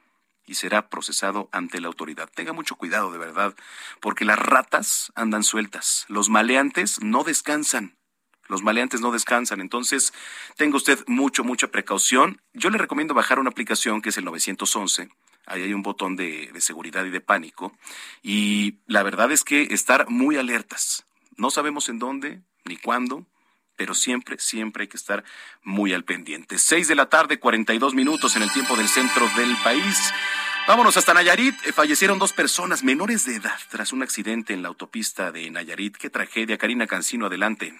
y será procesado ante la autoridad. Tenga mucho cuidado, de verdad, porque las ratas andan sueltas, los maleantes no descansan. Los maleantes no descansan, entonces tenga usted mucho, mucha precaución. Yo le recomiendo bajar una aplicación que es el 911. Ahí hay un botón de, de seguridad y de pánico. Y la verdad es que estar muy alertas. No sabemos en dónde ni cuándo, pero siempre, siempre hay que estar muy al pendiente. Seis de la tarde, 42 minutos en el tiempo del centro del país. Vámonos hasta Nayarit. Eh, fallecieron dos personas menores de edad tras un accidente en la autopista de Nayarit. Qué tragedia. Karina Cancino, adelante.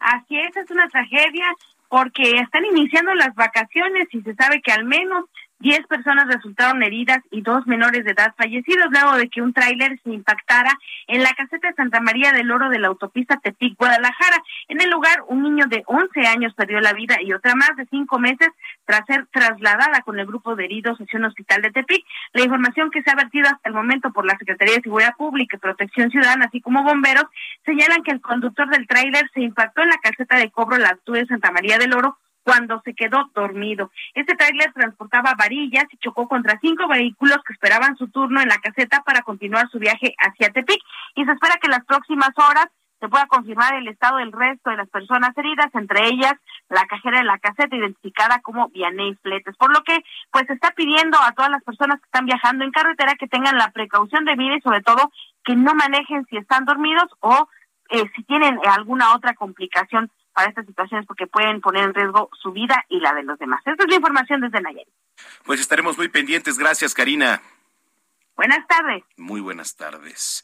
Así es, es una tragedia porque están iniciando las vacaciones y se sabe que al menos Diez personas resultaron heridas y dos menores de edad fallecidos luego de que un tráiler se impactara en la caseta de Santa María del Oro de la autopista Tepic-Guadalajara. En el lugar, un niño de 11 años perdió la vida y otra más de cinco meses tras ser trasladada con el grupo de heridos hacia un hospital de Tepic. La información que se ha vertido hasta el momento por la Secretaría de Seguridad Pública y Protección Ciudadana, así como bomberos, señalan que el conductor del tráiler se impactó en la caseta de cobro la altura de Santa María del Oro cuando se quedó dormido. Este tráiler transportaba varillas y chocó contra cinco vehículos que esperaban su turno en la caseta para continuar su viaje hacia Tepic y se espera que en las próximas horas se pueda confirmar el estado del resto de las personas heridas, entre ellas la cajera de la caseta identificada como Vianey Fletes, por lo que pues se está pidiendo a todas las personas que están viajando en carretera que tengan la precaución de vida y sobre todo que no manejen si están dormidos o eh, si tienen alguna otra complicación para estas situaciones porque pueden poner en riesgo su vida y la de los demás. Esta es la información desde Nayarit. Pues estaremos muy pendientes. Gracias, Karina. Buenas tardes. Muy buenas tardes.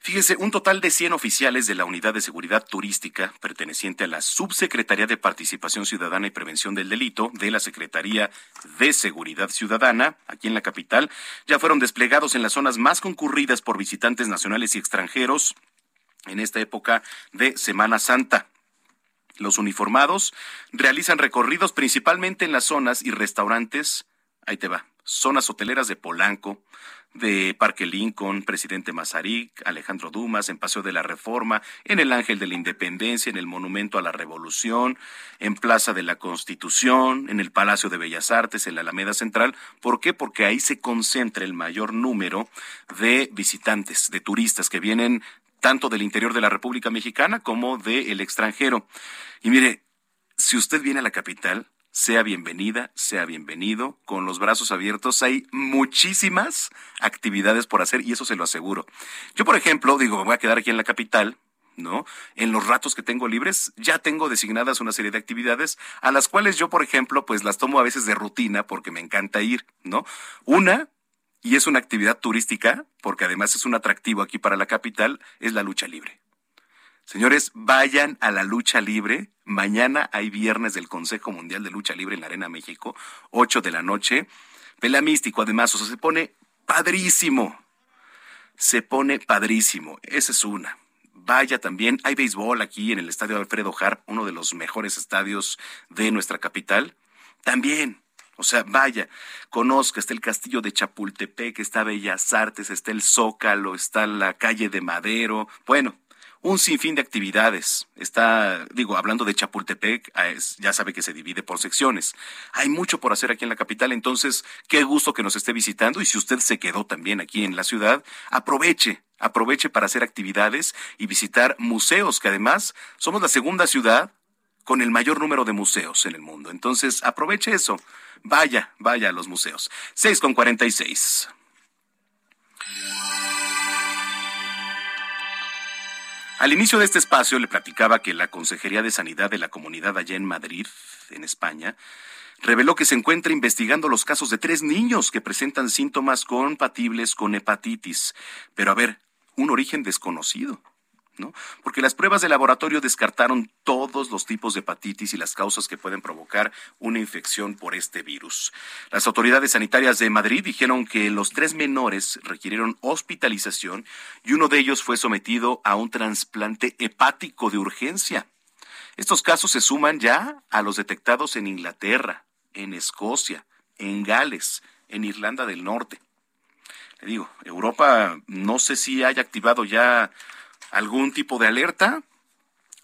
Fíjese, un total de 100 oficiales de la Unidad de Seguridad Turística, perteneciente a la Subsecretaría de Participación Ciudadana y Prevención del Delito de la Secretaría de Seguridad Ciudadana, aquí en la capital, ya fueron desplegados en las zonas más concurridas por visitantes nacionales y extranjeros en esta época de Semana Santa. Los uniformados realizan recorridos principalmente en las zonas y restaurantes, ahí te va, zonas hoteleras de Polanco, de Parque Lincoln, Presidente Mazarik, Alejandro Dumas, en Paseo de la Reforma, en el Ángel de la Independencia, en el Monumento a la Revolución, en Plaza de la Constitución, en el Palacio de Bellas Artes, en la Alameda Central. ¿Por qué? Porque ahí se concentra el mayor número de visitantes, de turistas que vienen tanto del interior de la República Mexicana como del extranjero. Y mire, si usted viene a la capital, sea bienvenida, sea bienvenido, con los brazos abiertos. Hay muchísimas actividades por hacer y eso se lo aseguro. Yo, por ejemplo, digo, me voy a quedar aquí en la capital, ¿no? En los ratos que tengo libres, ya tengo designadas una serie de actividades a las cuales yo, por ejemplo, pues las tomo a veces de rutina porque me encanta ir, ¿no? Una, y es una actividad turística, porque además es un atractivo aquí para la capital, es la lucha libre. Señores, vayan a la lucha libre. Mañana hay viernes del Consejo Mundial de Lucha Libre en la Arena México, 8 de la noche. Pelea místico, además, o sea, se pone padrísimo. Se pone padrísimo. Esa es una. Vaya también, hay béisbol aquí en el Estadio Alfredo Har, uno de los mejores estadios de nuestra capital. También, o sea, vaya, conozca, está el castillo de Chapultepec, está Bellas Artes, está el Zócalo, está la calle de Madero. Bueno, un sinfín de actividades. Está, digo, hablando de Chapultepec, ah, ya sabe que se divide por secciones. Hay mucho por hacer aquí en la capital, entonces, qué gusto que nos esté visitando y si usted se quedó también aquí en la ciudad, aproveche, aproveche para hacer actividades y visitar museos, que además somos la segunda ciudad con el mayor número de museos en el mundo. Entonces, aproveche eso. Vaya, vaya a los museos. 6 con 46. Al inicio de este espacio le platicaba que la Consejería de Sanidad de la Comunidad allá en Madrid, en España, reveló que se encuentra investigando los casos de tres niños que presentan síntomas compatibles con hepatitis. Pero a ver, un origen desconocido. Porque las pruebas de laboratorio descartaron todos los tipos de hepatitis y las causas que pueden provocar una infección por este virus. Las autoridades sanitarias de Madrid dijeron que los tres menores requirieron hospitalización y uno de ellos fue sometido a un trasplante hepático de urgencia. Estos casos se suman ya a los detectados en Inglaterra, en Escocia, en Gales, en Irlanda del Norte. Le digo, Europa no sé si haya activado ya algún tipo de alerta,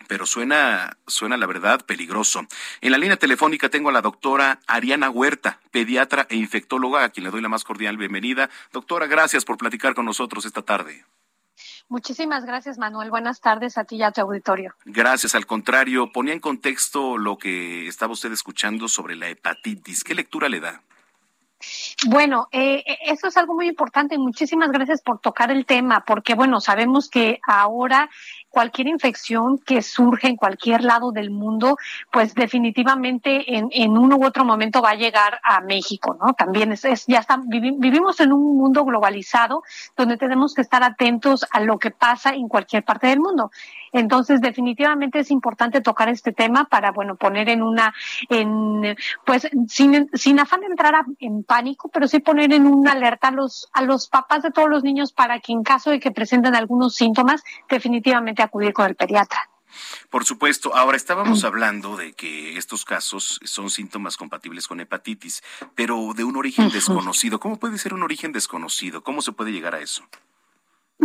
pero suena, suena la verdad peligroso. En la línea telefónica tengo a la doctora Ariana Huerta, pediatra e infectóloga, a quien le doy la más cordial bienvenida. Doctora, gracias por platicar con nosotros esta tarde. Muchísimas gracias, Manuel. Buenas tardes a ti y a tu auditorio. Gracias, al contrario, ponía en contexto lo que estaba usted escuchando sobre la hepatitis. ¿Qué lectura le da? Bueno, eh, eh, eso es algo muy importante muchísimas gracias por tocar el tema, porque bueno, sabemos que ahora cualquier infección que surge en cualquier lado del mundo, pues definitivamente en, en uno u otro momento va a llegar a México, ¿no? También es, ya está, vivimos en un mundo globalizado donde tenemos que estar atentos a lo que pasa en cualquier parte del mundo. Entonces, definitivamente es importante tocar este tema para, bueno, poner en una, en, pues, sin, sin afán de entrar en pánico, pero sí poner en una alerta a los, a los papás de todos los niños para que en caso de que presenten algunos síntomas, definitivamente acudir con el pediatra. Por supuesto. Ahora estábamos (clears throat) hablando de que estos casos son síntomas compatibles con hepatitis, pero de un origen desconocido. ¿Cómo puede ser un origen desconocido? ¿Cómo se puede llegar a eso?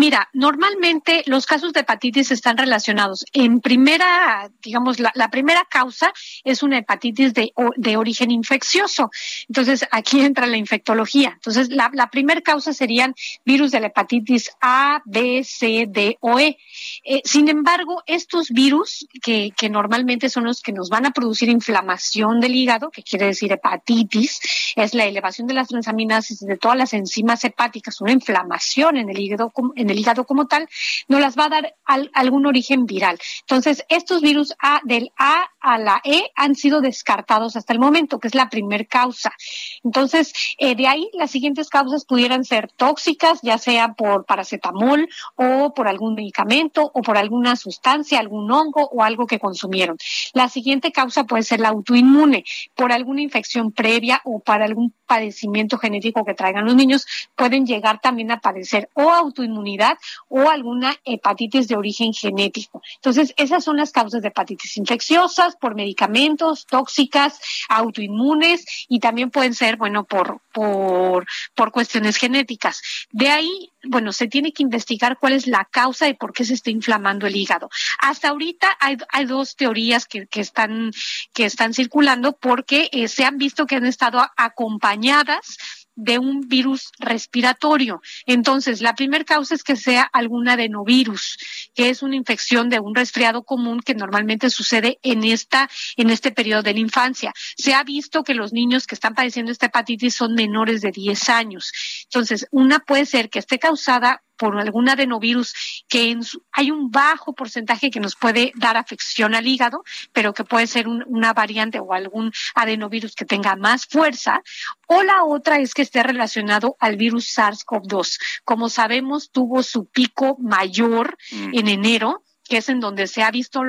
Mira, normalmente los casos de hepatitis están relacionados. En primera, digamos, la, primera causa es una hepatitis de, origen infeccioso. Entonces, aquí (laughs) entra la infectología. Entonces, la, primera causa serían virus de la hepatitis A, B, C, D o E. Eh, sin embargo, estos virus, que, que normalmente son los que nos van a producir inflamación del hígado, que quiere decir hepatitis, es la elevación de las transaminases de todas las enzimas hepáticas, una inflamación en el hígado en el hígado como tal, no las va a dar algún origen viral. Entonces, estos virus A, del A a la E han sido descartados hasta el momento, que es la primer causa. Entonces, eh, de ahí las siguientes causas pudieran ser tóxicas, ya sea por paracetamol o por algún medicamento o por alguna sustancia, algún hongo o algo que consumieron. La siguiente causa puede ser la autoinmune, por alguna infección previa o para algún padecimiento genético que traigan los niños, pueden llegar también a padecer o autoinmunidad o alguna hepatitis de origen genético. Entonces, esas son las causas de hepatitis infecciosas por medicamentos, tóxicas, autoinmunes y también pueden ser, bueno, por, por, por cuestiones genéticas. De ahí, bueno, se tiene que investigar cuál es la causa de por qué se está inflamando el hígado. Hasta ahorita hay, hay dos teorías que, que, están, que están circulando porque eh, se han visto que han estado acompañadas de un virus respiratorio. Entonces, la primera causa es que sea algún adenovirus, que es una infección de un resfriado común que normalmente sucede en esta en este periodo de la infancia. Se ha visto que los niños que están padeciendo esta hepatitis son menores de 10 años. Entonces, una puede ser que esté causada por algún adenovirus que hay un bajo porcentaje que nos puede dar afección al hígado, pero que puede ser una variante o algún adenovirus que tenga más fuerza, o la otra es que esté relacionado al virus SARS-CoV-2. Como sabemos, tuvo su pico mayor mm. en enero que es en donde se ha visto,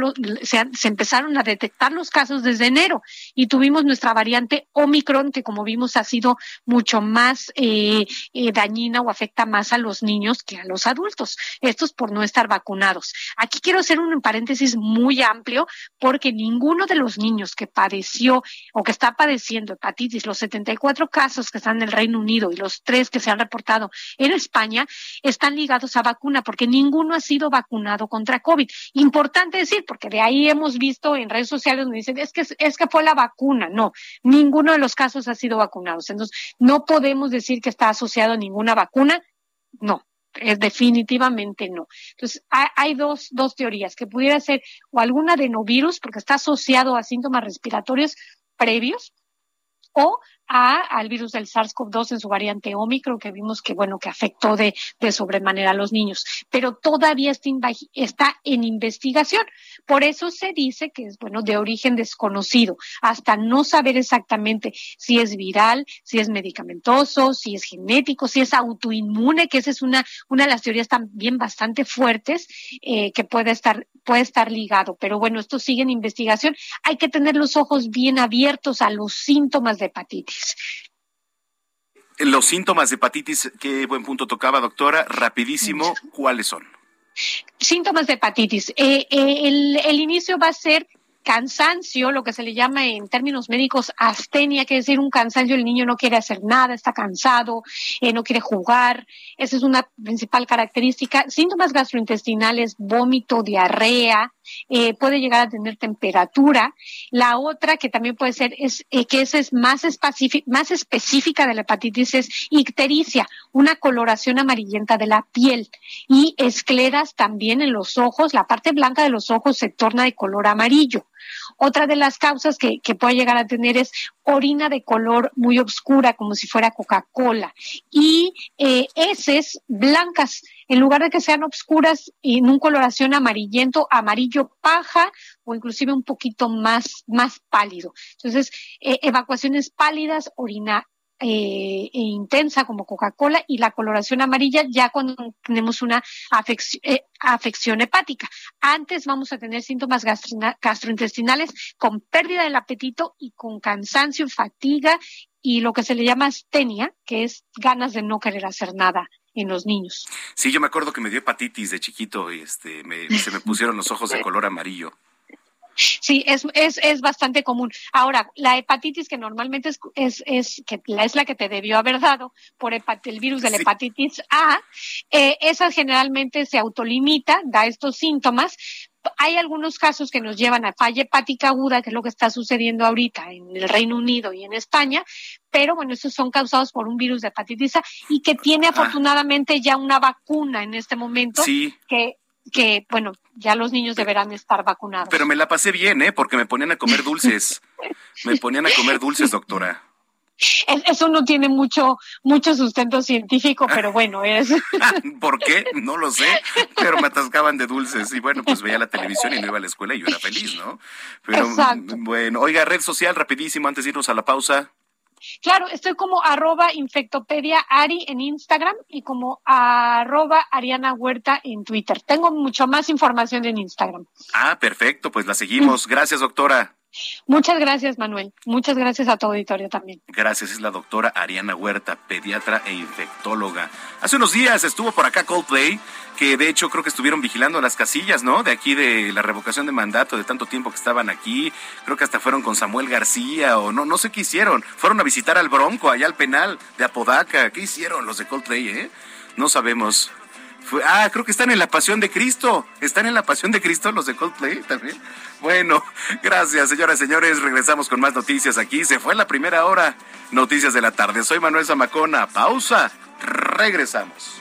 se, se, empezaron a detectar los casos desde enero y tuvimos nuestra variante Omicron, que como vimos ha sido mucho más eh, eh, dañina o afecta más a los niños que a los adultos. Estos por no estar vacunados. Aquí quiero hacer un paréntesis muy amplio porque ninguno de los niños que padeció o que está padeciendo hepatitis, los 74 casos que están en el Reino Unido y los tres que se han reportado en España, están ligados a vacuna porque ninguno ha sido vacunado contra COVID. Importante decir, porque de ahí hemos visto en redes sociales donde dicen, es que, es que fue la vacuna. No, ninguno de los casos ha sido vacunados. Entonces, no podemos decir que está asociado a ninguna vacuna. No, es definitivamente no. Entonces, hay, dos, dos teorías, que pudiera ser o algún adenovirus, porque está asociado a síntomas respiratorios previos, o al virus del SARS-CoV-2 en su variante Omicron, que vimos que, bueno, que afectó de, de sobremanera a los niños, pero todavía está, está en investigación. Por eso se dice que es, bueno, de origen desconocido, hasta no saber exactamente si es viral, si es medicamentoso, si es genético, si es autoinmune, que esa es una, una de las teorías también bastante fuertes eh, que puede estar, puede estar ligado. Pero bueno, esto sigue en investigación. Hay que tener los ojos bien abiertos a los síntomas de hepatitis. Los síntomas de hepatitis, qué buen punto tocaba, doctora. Rapidísimo, ¿cuáles son? Síntomas de hepatitis. Eh, eh, el, el inicio va a ser cansancio, lo que se le llama en términos médicos astenia, que es decir, un cansancio, el niño no quiere hacer nada, está cansado, eh, no quiere jugar, esa es una principal característica. Síntomas gastrointestinales, vómito, diarrea, eh, puede llegar a tener temperatura. La otra que también puede ser, es eh, que esa es más, más específica de la hepatitis, es ictericia, una coloración amarillenta de la piel y escleras también en los ojos, la parte blanca de los ojos se torna de color amarillo. Otra de las causas que, puede llegar a tener es orina de color muy oscura, como si fuera Coca-Cola, y eh, heces blancas, en lugar de que sean oscuras en un coloración amarillento, amarillo paja o inclusive un poquito más, más pálido. Entonces, eh, evacuaciones pálidas, orina eh, e intensa como Coca-Cola y la coloración amarilla ya cuando tenemos una eh, afección, hepática. Antes vamos a tener síntomas gastrointestinales con pérdida del apetito y con cansancio, fatiga y lo que se le llama astenia, que es ganas de no querer hacer nada en los niños. Sí, yo me acuerdo que me dio hepatitis de chiquito y este, se me (laughs) pusieron los ojos de color amarillo. Sí, es, es, es bastante común. Ahora, la hepatitis que normalmente es, es, es, que la, es la que te debió haber dado por el virus de la hepatitis A, eh, esa generalmente se autolimita, da estos síntomas, hay algunos casos que nos llevan a falla hepática aguda, que es lo que está sucediendo ahorita en el Reino Unido y en España, pero bueno, esos son causados por un virus de hepatitis A y que tiene afortunadamente ya una vacuna en este momento que que, bueno, ya los niños deberán estar vacunados. Pero me la pasé bien, ¿eh? Porque me ponían a comer dulces. me ponían a comer dulces, doctora. Eso no tiene mucho, mucho sustento científico, pero bueno, es. (laughs) ¿Por qué? No lo sé, pero me atascaban de dulces. Y bueno, pues veía la televisión y no iba a la escuela y yo era feliz, ¿no? Pero Exacto. bueno, oiga, red social, rapidísimo, antes de irnos a la pausa. Claro, estoy como arroba infectopedia Ari en Instagram y como arroba Ariana Huerta en Twitter. Tengo mucho más información en Instagram. Ah, perfecto, pues la seguimos. Gracias, doctora. Muchas gracias, Manuel. Muchas gracias a tu auditorio también. Gracias, es la doctora Ariana Huerta, pediatra e infectóloga. Hace unos días estuvo por acá Coldplay, que de hecho creo que estuvieron vigilando las casillas, ¿no? De aquí de la revocación de mandato, de tanto tiempo que estaban aquí. Creo que hasta fueron con Samuel García o no, no sé qué hicieron. Fueron a visitar al Bronco, allá al penal de Apodaca. ¿Qué hicieron los de Coldplay, eh? No sabemos. Ah, creo que están en la Pasión de Cristo. ¿Están en la Pasión de Cristo los de Coldplay también? Bueno, (laughs) gracias, señoras y señores. Regresamos con más noticias aquí. Se fue la primera hora. Noticias de la tarde. Soy Manuel Zamacona. Pausa. Regresamos.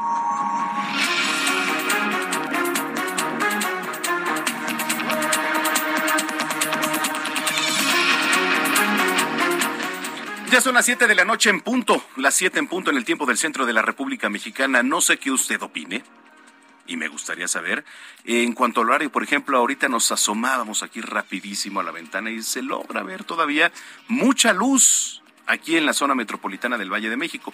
Ya son las 7 de la noche en punto, las 7 en punto en el tiempo del centro de la República Mexicana. No sé qué usted opine y me gustaría saber. En cuanto al horario, por ejemplo, ahorita nos asomábamos aquí rapidísimo a la ventana y se logra ver todavía mucha luz aquí en la zona metropolitana del Valle de México.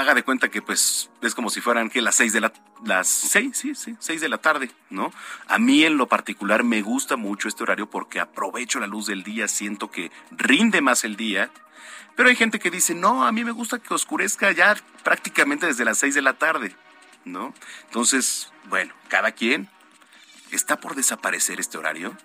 Haga de cuenta que pues es como si fueran que las seis de la las seis, sí, sí, seis de la tarde, ¿no? A mí en lo particular me gusta mucho este horario porque aprovecho la luz del día, siento que rinde más el día. Pero hay gente que dice, no, a mí me gusta que oscurezca ya prácticamente desde las seis de la tarde. ¿no? Entonces, bueno, cada quien está por desaparecer este horario.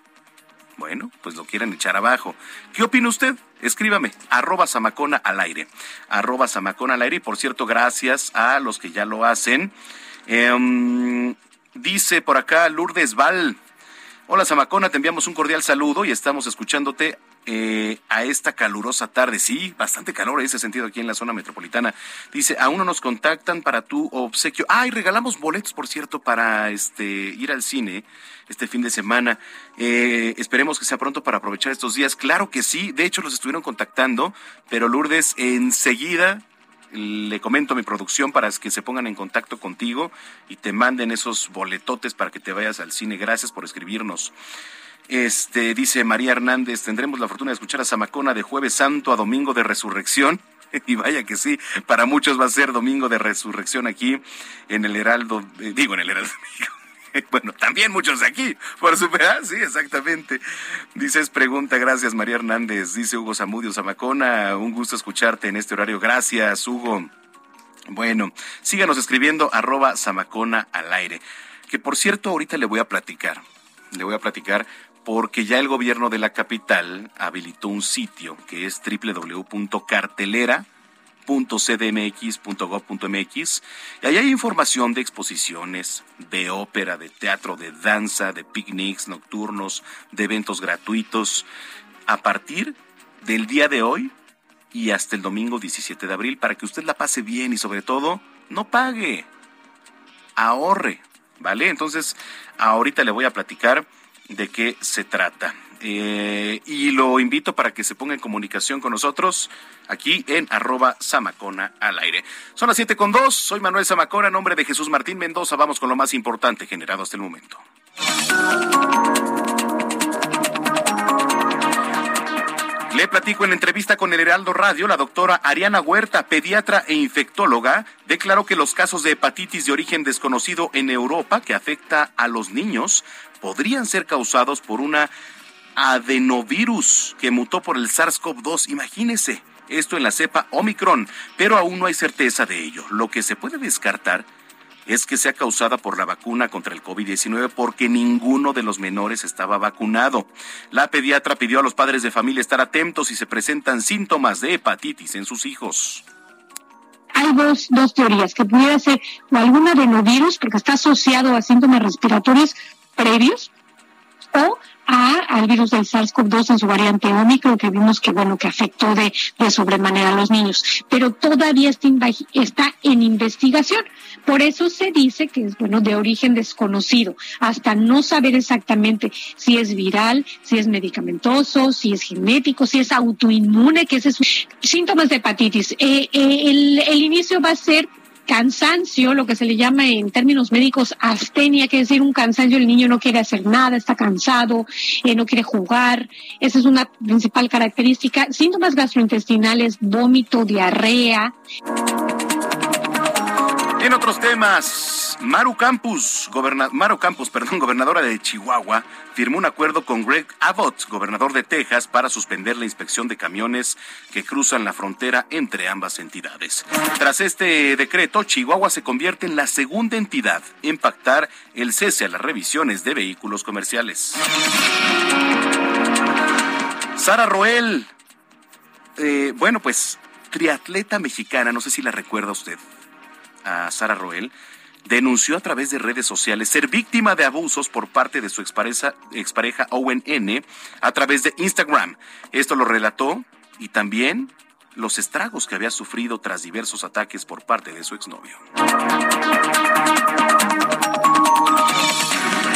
Bueno, pues lo quieren echar abajo. ¿Qué opina usted? Escríbame, arroba Samacona al aire. Arroba Samacona al aire. Y por cierto, gracias a los que ya lo hacen. Em, dice por acá Lourdes Val. Hola Samacona, te enviamos un cordial saludo y estamos escuchándote eh, a esta calurosa tarde. Sí, bastante calor en ese sentido aquí en la zona metropolitana. Dice, aún no nos contactan para tu obsequio. Ay, regalamos boletos, por cierto, para este ir al cine este fin de semana. Eh, esperemos que sea pronto para aprovechar estos días. Claro que sí, de hecho los estuvieron contactando, pero Lourdes enseguida le comento a mi producción para que se pongan en contacto contigo y te manden esos boletotes para que te vayas al cine. Gracias por escribirnos. Este dice María Hernández, tendremos la fortuna de escuchar a Zamacona de jueves santo a domingo de resurrección. (laughs) Y vaya que sí, para muchos va a ser domingo de resurrección aquí en el Heraldo, eh, digo en el Heraldo. (laughs) (laughs) Bueno, también muchos de aquí, por superar, sí, exactamente. Dices pregunta, gracias María Hernández. Dice Hugo Zamudio Zamacona, un gusto escucharte en este horario. Gracias, Hugo. Bueno, síganos escribiendo arroba Zamacona al aire. Que por cierto, ahorita le voy a platicar. Le voy a platicar porque ya el gobierno de la capital habilitó un sitio que es www.cartelera.cdmx.gov.mx y ahí hay información de exposiciones, de ópera, de teatro, de danza, de picnics nocturnos, de eventos gratuitos a partir del día de hoy y hasta el domingo 17 de abril para que usted la pase bien y sobre todo no pague, ahorre, ¿vale? Entonces, ahorita le voy a platicar de qué se trata. Eh, y lo invito para que se ponga en comunicación con nosotros aquí en arroba Samacona al aire. Son las siete con dos, soy Manuel Zamacona, nombre de Jesús Martín Mendoza. Vamos con lo más importante generado hasta el momento. Le platico en entrevista con el Heraldo Radio, la doctora Ariana Huerta, pediatra e infectóloga, declaró que los casos de hepatitis de origen desconocido en Europa que afecta a los niños podrían ser causados por una adenovirus que mutó por el SARS-CoV-2. Imagínese esto en la cepa Omicron, pero aún no hay certeza de ello. Lo que se puede descartar es que sea causada por la vacuna contra el COVID-19 porque ninguno de los menores estaba vacunado. La pediatra pidió a los padres de familia estar atentos si se presentan síntomas de hepatitis en sus hijos. Hay dos, dos teorías, que pudiera ser algún adenovirus, porque está asociado a síntomas respiratorios previos, o a, al virus del SARS-CoV-2 en su variante Omicron, que vimos que, bueno, que afectó de, de sobremanera a los niños. Pero todavía está, en investigación. Por eso se dice que es, bueno, de origen desconocido, hasta no saber exactamente si es viral, si es medicamentoso, si es genético, si es autoinmune, que es síntomas de hepatitis. Eh, eh, el inicio va a ser cansancio, lo que se le llama en términos médicos astenia, que decir, un cansancio, el niño no quiere hacer nada, está cansado, eh, no quiere jugar. Esa es una principal característica. Síntomas gastrointestinales, vómito, diarrea. En otros temas, Maru Campus, Maru (laughs) perdón, gobernadora de Chihuahua, firmó un acuerdo con Greg Abbott, gobernador de Texas, para suspender la inspección de camiones que cruzan la frontera entre ambas entidades. Tras este decreto, Chihuahua se convierte en la segunda entidad en pactar el cese a las revisiones de vehículos comerciales. Sara Roel, eh, bueno, pues triatleta mexicana, no sé si la recuerda usted a Sara Roel, denunció a través de redes sociales ser víctima de abusos por parte de su expareja, expareja Owen N. a través de Instagram. Esto lo relató y también los estragos que había sufrido tras diversos ataques por parte de su exnovio.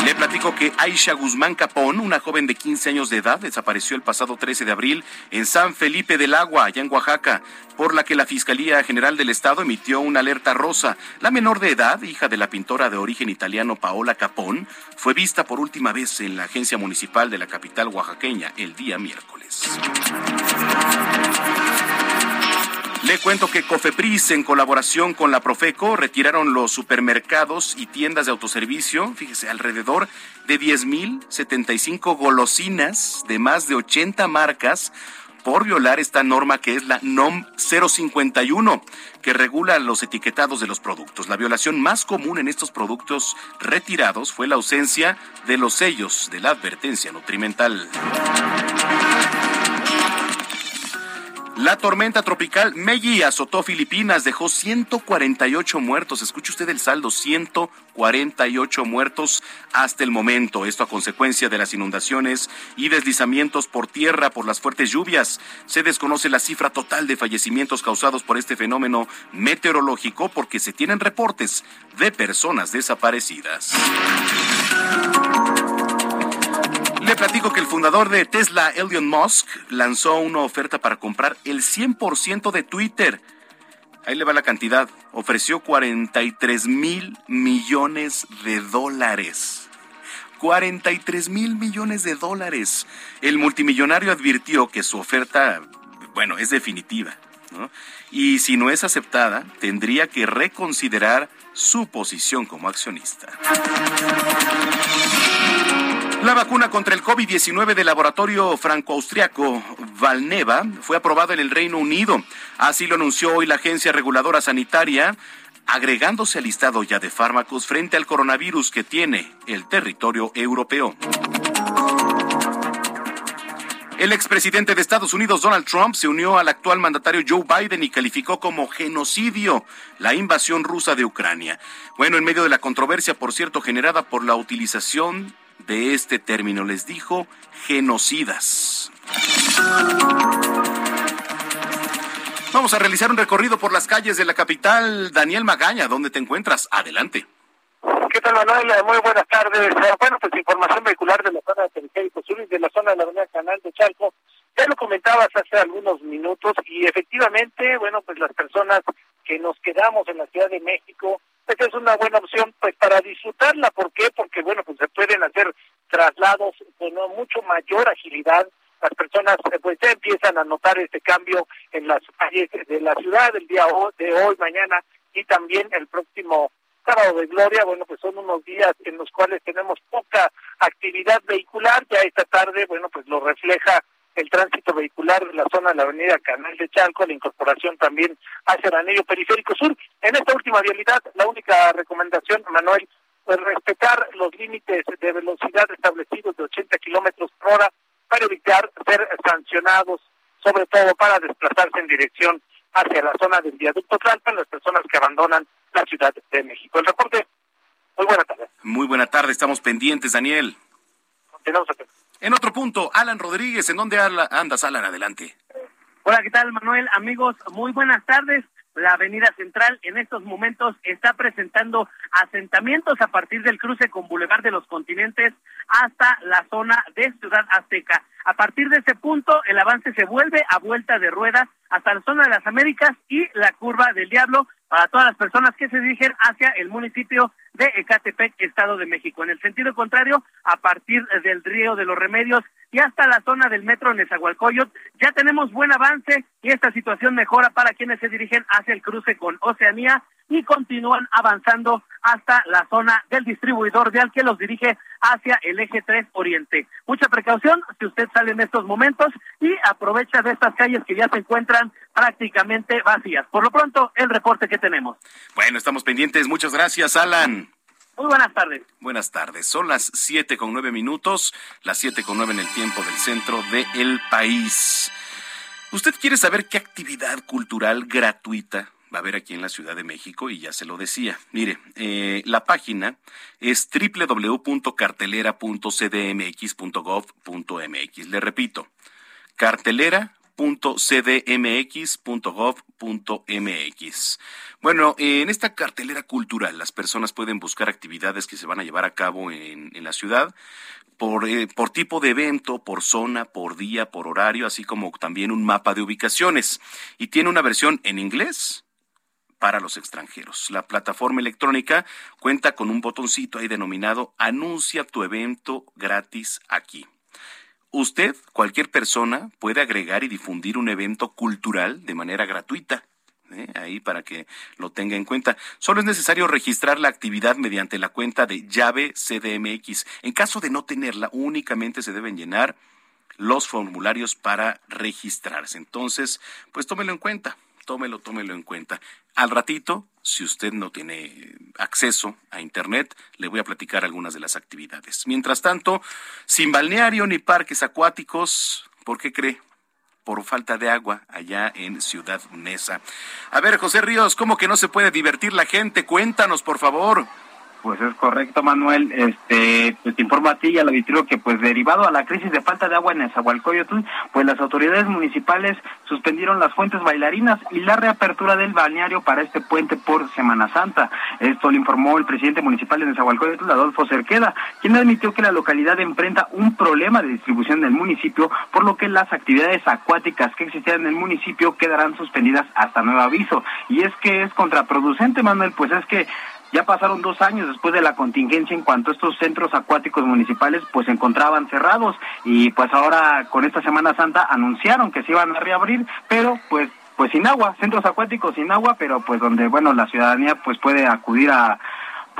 Le platico que Aisha Guzmán Capón, una joven de 15 años de edad, desapareció el pasado 13 de abril en San Felipe del Agua, allá en Oaxaca, por la que la Fiscalía General del Estado emitió una alerta rosa. La menor de edad, hija de la pintora de origen italiano Paola Capón, fue vista por última vez en la agencia municipal de la capital oaxaqueña el día miércoles. Le cuento que Cofepris, en colaboración con la Profeco, retiraron los supermercados y tiendas de autoservicio, fíjese, alrededor de 10.075 golosinas de más de 80 marcas por violar esta norma que es la NOM 051, que regula los etiquetados de los productos. La violación más común en estos productos retirados fue la ausencia de los sellos de la advertencia nutrimental. La tormenta tropical Meiji azotó Filipinas, dejó 148 muertos. Escuche usted el saldo, 148 muertos hasta el momento. Esto a consecuencia de las inundaciones y deslizamientos por tierra por las fuertes lluvias. Se desconoce la cifra total de fallecimientos causados por este fenómeno meteorológico porque se tienen reportes de personas desaparecidas. Le platico que el fundador de Tesla, Elon Musk, lanzó una oferta para comprar el 100% de Twitter. Ahí le va la cantidad. Ofreció 43 mil millones de dólares. 43 mil millones de dólares. El multimillonario advirtió que su oferta, bueno, es definitiva. Y si no es aceptada, tendría que reconsiderar su posición como accionista. La vacuna contra el COVID-19 del laboratorio franco-austriaco Valneva fue aprobada en el Reino Unido. Así lo anunció hoy la agencia reguladora sanitaria, agregándose al listado ya de fármacos frente al coronavirus que tiene el territorio europeo. El expresidente de Estados Unidos, Donald Trump, se unió al actual mandatario Joe Biden y calificó como genocidio la invasión rusa de Ucrania. Bueno, en medio de la controversia, por cierto, generada por la utilización de este término. Les dijo genocidas. Vamos a realizar un recorrido por las calles de la capital. Daniel Magaña, ¿dónde te encuentras? Adelante. ¿Qué tal, Manuel? Muy buenas tardes. Eh, Bueno, pues información vehicular de la zona de Periférico Sur y de la zona de la avenida Canal de Chalco. Ya lo comentabas hace algunos minutos y efectivamente, bueno, pues las personas que nos quedamos en la Ciudad de México, pues es una buena opción pues para disfrutarla. ¿Por qué? Porque, bueno, pues se pueden hacer traslados con mucho mayor agilidad. Las personas eh, pues ya empiezan a notar este cambio en las calles de la ciudad el día de hoy, mañana y también el próximo sábado de gloria, bueno, pues son unos días en los cuales tenemos poca actividad vehicular, ya esta tarde, bueno, pues lo refleja el tránsito vehicular de la zona de la avenida Canal de Chalco, la incorporación también hacia el anillo periférico sur. En esta última vialidad, la única recomendación, Manuel, pues respetar los límites de velocidad establecidos de 80 kilómetros por hora para evitar ser sancionados, sobre todo para desplazarse en dirección hacia la zona del viaducto Tlalpan, las personas que abandonan la Ciudad de México. El reporte, muy buena tarde. Muy buena tarde, estamos pendientes, Daniel. Continuamos atentos. En otro punto, Alan Rodríguez, ¿en dónde andas, Alan? Adelante. Hola, ¿qué tal, Manuel? Amigos, muy buenas tardes. La Avenida Central en estos momentos está presentando asentamientos a partir del cruce con Boulevard de los Continentes hasta la zona de Ciudad Azteca. A partir de ese punto, el avance se vuelve a vuelta de ruedas hasta la zona de las Américas y la curva del Diablo para todas las personas que se dirigen hacia el municipio de Ecatepec, Estado de México. En el sentido contrario, a partir del río de los Remedios y hasta la zona del metro Nezahualcóyotl, ya tenemos buen avance y esta situación mejora para quienes se dirigen hacia el cruce con Oceanía y continúan avanzando hasta la zona del distribuidor vial que los dirige hacia el eje 3 Oriente. Mucha precaución si usted sale en estos momentos y aprovecha de estas calles que ya se encuentran prácticamente vacías. Por lo pronto, el reporte que tenemos. Bueno, estamos pendientes. Muchas gracias, Alan. Muy buenas tardes. Buenas tardes. Son las siete con nueve minutos, las siete con nueve en el tiempo del centro del país. ¿Usted quiere saber qué actividad cultural gratuita va a haber aquí en la Ciudad de México? Y ya se lo decía. Mire, eh, la página es www.cartelera.cdmx.gov.mx. Le repito, cartelera.cdmx.gov.mx. Bueno, en esta cartelera cultural las personas pueden buscar actividades que se van a llevar a cabo en, la ciudad eh, por tipo de evento, por zona, por día, por horario, así como también un mapa de ubicaciones. Y tiene una versión en inglés para los extranjeros. La plataforma electrónica cuenta con un botoncito ahí denominado Anuncia tu evento gratis aquí. Usted, cualquier persona, puede agregar y difundir un evento cultural de manera gratuita. ¿eh? Ahí para que lo tenga en cuenta. Solo es necesario registrar la actividad mediante la cuenta de llave CDMX. En caso de no tenerla, únicamente se deben llenar los formularios para registrarse. Entonces, pues tómelo en cuenta, tómelo, tómelo en cuenta. Al ratito, si usted no tiene acceso a Internet, le voy a platicar algunas de las actividades. Mientras tanto, sin balneario ni parques acuáticos, ¿por qué cree? Por falta de agua allá en Ciudad Neza. A ver, José Ríos, ¿cómo que no se puede divertir la gente? Cuéntanos, por favor. Pues es correcto, Manuel. Este, pues te informo a ti y al auditorio que, pues derivado a la crisis de falta de agua en Nezahualcóyotl, pues las autoridades municipales suspendieron las fuentes bailarinas y la reapertura del balneario para este puente por Semana Santa. Esto lo informó el presidente municipal de Nezahualcóyotl, Adolfo Cerqueda, quien admitió que la localidad enfrenta un problema de distribución del municipio, por lo que las actividades acuáticas que existían en el municipio quedarán suspendidas hasta nuevo aviso. Y es que es contraproducente, Manuel, pues es que ya pasaron dos años después de la contingencia en cuanto estos centros acuáticos municipales pues se encontraban cerrados. Y pues ahora con esta Semana Santa anunciaron que se iban a reabrir, pero pues pues sin agua, centros acuáticos sin agua, pero pues donde bueno la ciudadanía pues puede acudir a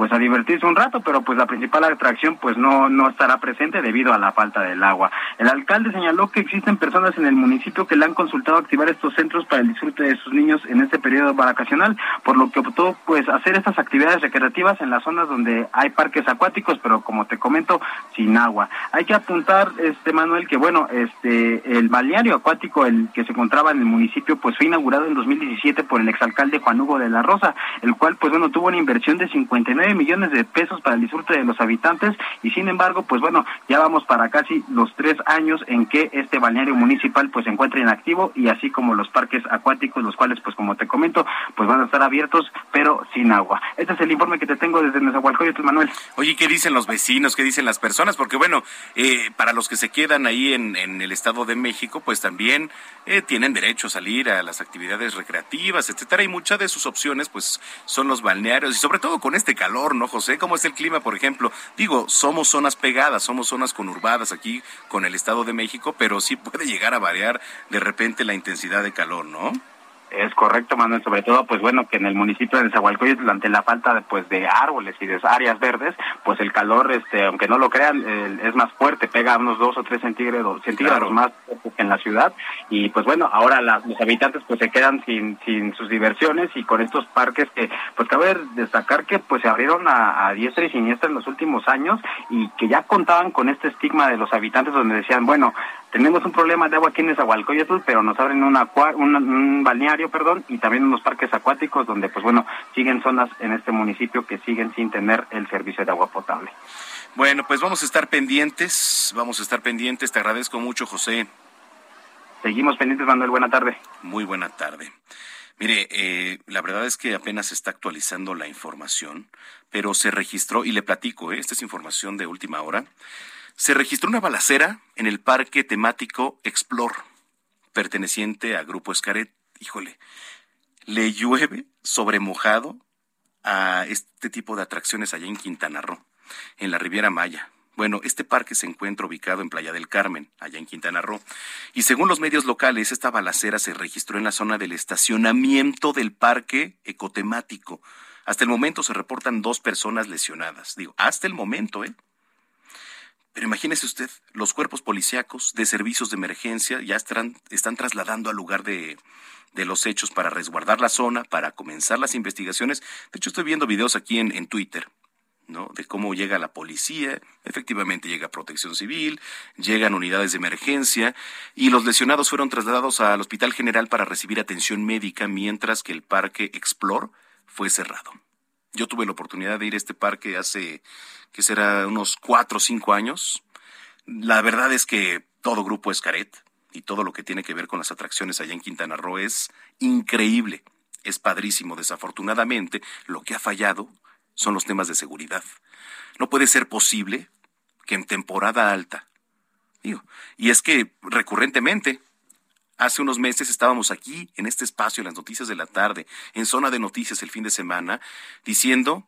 pues a divertirse un rato, pero pues la principal atracción pues no no estará presente debido a la falta del agua. El alcalde señaló que existen personas en el municipio que le han consultado activar estos centros para el disfrute de sus niños en este periodo vacacional, por lo que optó pues hacer estas actividades recreativas en las zonas donde hay parques acuáticos, pero como te comento, sin agua. Hay que apuntar este Manuel que bueno, este el balneario acuático el que se encontraba en el municipio pues fue inaugurado en 2017 por el exalcalde Juan Hugo de la Rosa, el cual pues bueno tuvo una inversión de 59 millones de pesos para el disfrute de los habitantes y sin embargo, pues bueno, ya vamos para casi los tres años en que este balneario municipal pues se encuentra inactivo y así como los parques acuáticos, los cuales pues como te comento, pues van a estar abiertos pero sin agua. Este es el informe que te tengo desde Nezahualcóyotl, Manuel. Oye, ¿qué dicen los vecinos? ¿Qué dicen las personas? Porque bueno, eh, para los que se quedan ahí en, en el Estado de México, pues también eh, tienen derecho a salir a las actividades recreativas, etcétera, y muchas de sus opciones pues son los balnearios y sobre todo con este calor, ¿no, José? ¿Cómo es el clima, por ejemplo? Digo, somos zonas pegadas, somos zonas conurbadas aquí con el Estado de México, pero sí puede llegar a variar de repente la intensidad de calor, ¿no? Es correcto, Manuel, sobre todo, pues bueno, que en el municipio de Nezahualcóyotl, ante la falta de, pues, de árboles y de áreas verdes, pues el calor, este, aunque no lo crean, es más fuerte, pega unos dos o tres centígrados, centígrados más que en la ciudad, y pues bueno, ahora los habitantes pues se quedan sin, sin sus diversiones y con estos parques que, pues cabe destacar que pues se abrieron a, a diestra y siniestra en los últimos años y que ya contaban con este estigma de los habitantes donde decían, bueno, tenemos un problema de agua aquí en Nezahualcóyotl, pero nos abren una, un balneario, perdón, y también unos parques acuáticos donde, pues bueno, siguen zonas en este municipio que siguen sin tener el servicio de agua potable. Bueno, pues vamos a estar pendientes, vamos a estar pendientes. Te agradezco mucho, José. Seguimos pendientes, Manuel. Buena tarde. Muy buena tarde. Mire, eh, la verdad es que apenas se está actualizando la información, pero se registró, y le platico, ¿eh? esta es información de última hora, se registró una balacera en el parque temático Explore, perteneciente a Grupo Escaret. Híjole, le llueve sobre mojado a este tipo de atracciones allá en Quintana Roo, en la Riviera Maya. Bueno, este parque se encuentra ubicado en Playa del Carmen, allá en Quintana Roo, y según los medios locales, esta balacera se registró en la zona del estacionamiento del parque ecotemático. Hasta el momento se reportan dos personas lesionadas. Digo, hasta el momento, ¿eh? Pero imagínese usted, los cuerpos policíacos de servicios de emergencia ya están, están trasladando al lugar de, de, los hechos para resguardar la zona, para comenzar las investigaciones. De hecho, estoy viendo videos aquí en, en Twitter. ¿no? de cómo llega la policía, efectivamente llega protección civil, llegan unidades de emergencia y los lesionados fueron trasladados al Hospital General para recibir atención médica mientras que el Parque Explore fue cerrado. Yo tuve la oportunidad de ir a este parque hace que será unos cuatro o cinco años. La verdad es que todo grupo es caret y todo lo que tiene que ver con las atracciones allá en Quintana Roo es increíble, es padrísimo. Desafortunadamente, lo que ha fallado son los temas de seguridad. No puede ser posible que en temporada alta, digo, y es que recurrentemente, hace unos meses estábamos aquí en este espacio, en las noticias de la tarde, en zona de noticias el fin de semana, diciendo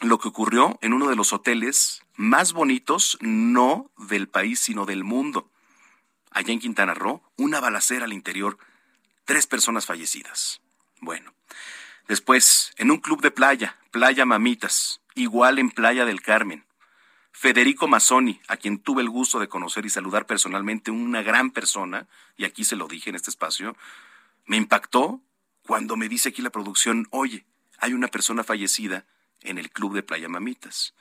lo que ocurrió en uno de los hoteles más bonitos, no del país, sino del mundo. Allá en Quintana Roo, una balacera al interior, tres personas fallecidas. Bueno, después, en un club de playa, Playa Mamitas, igual en Playa del Carmen. Federico Mazzoni, a quien tuve el gusto de conocer y saludar personalmente, una gran persona, y aquí se lo dije en este espacio, me impactó cuando me dice aquí la producción, oye, hay una persona fallecida en el club de Playa Mamitas.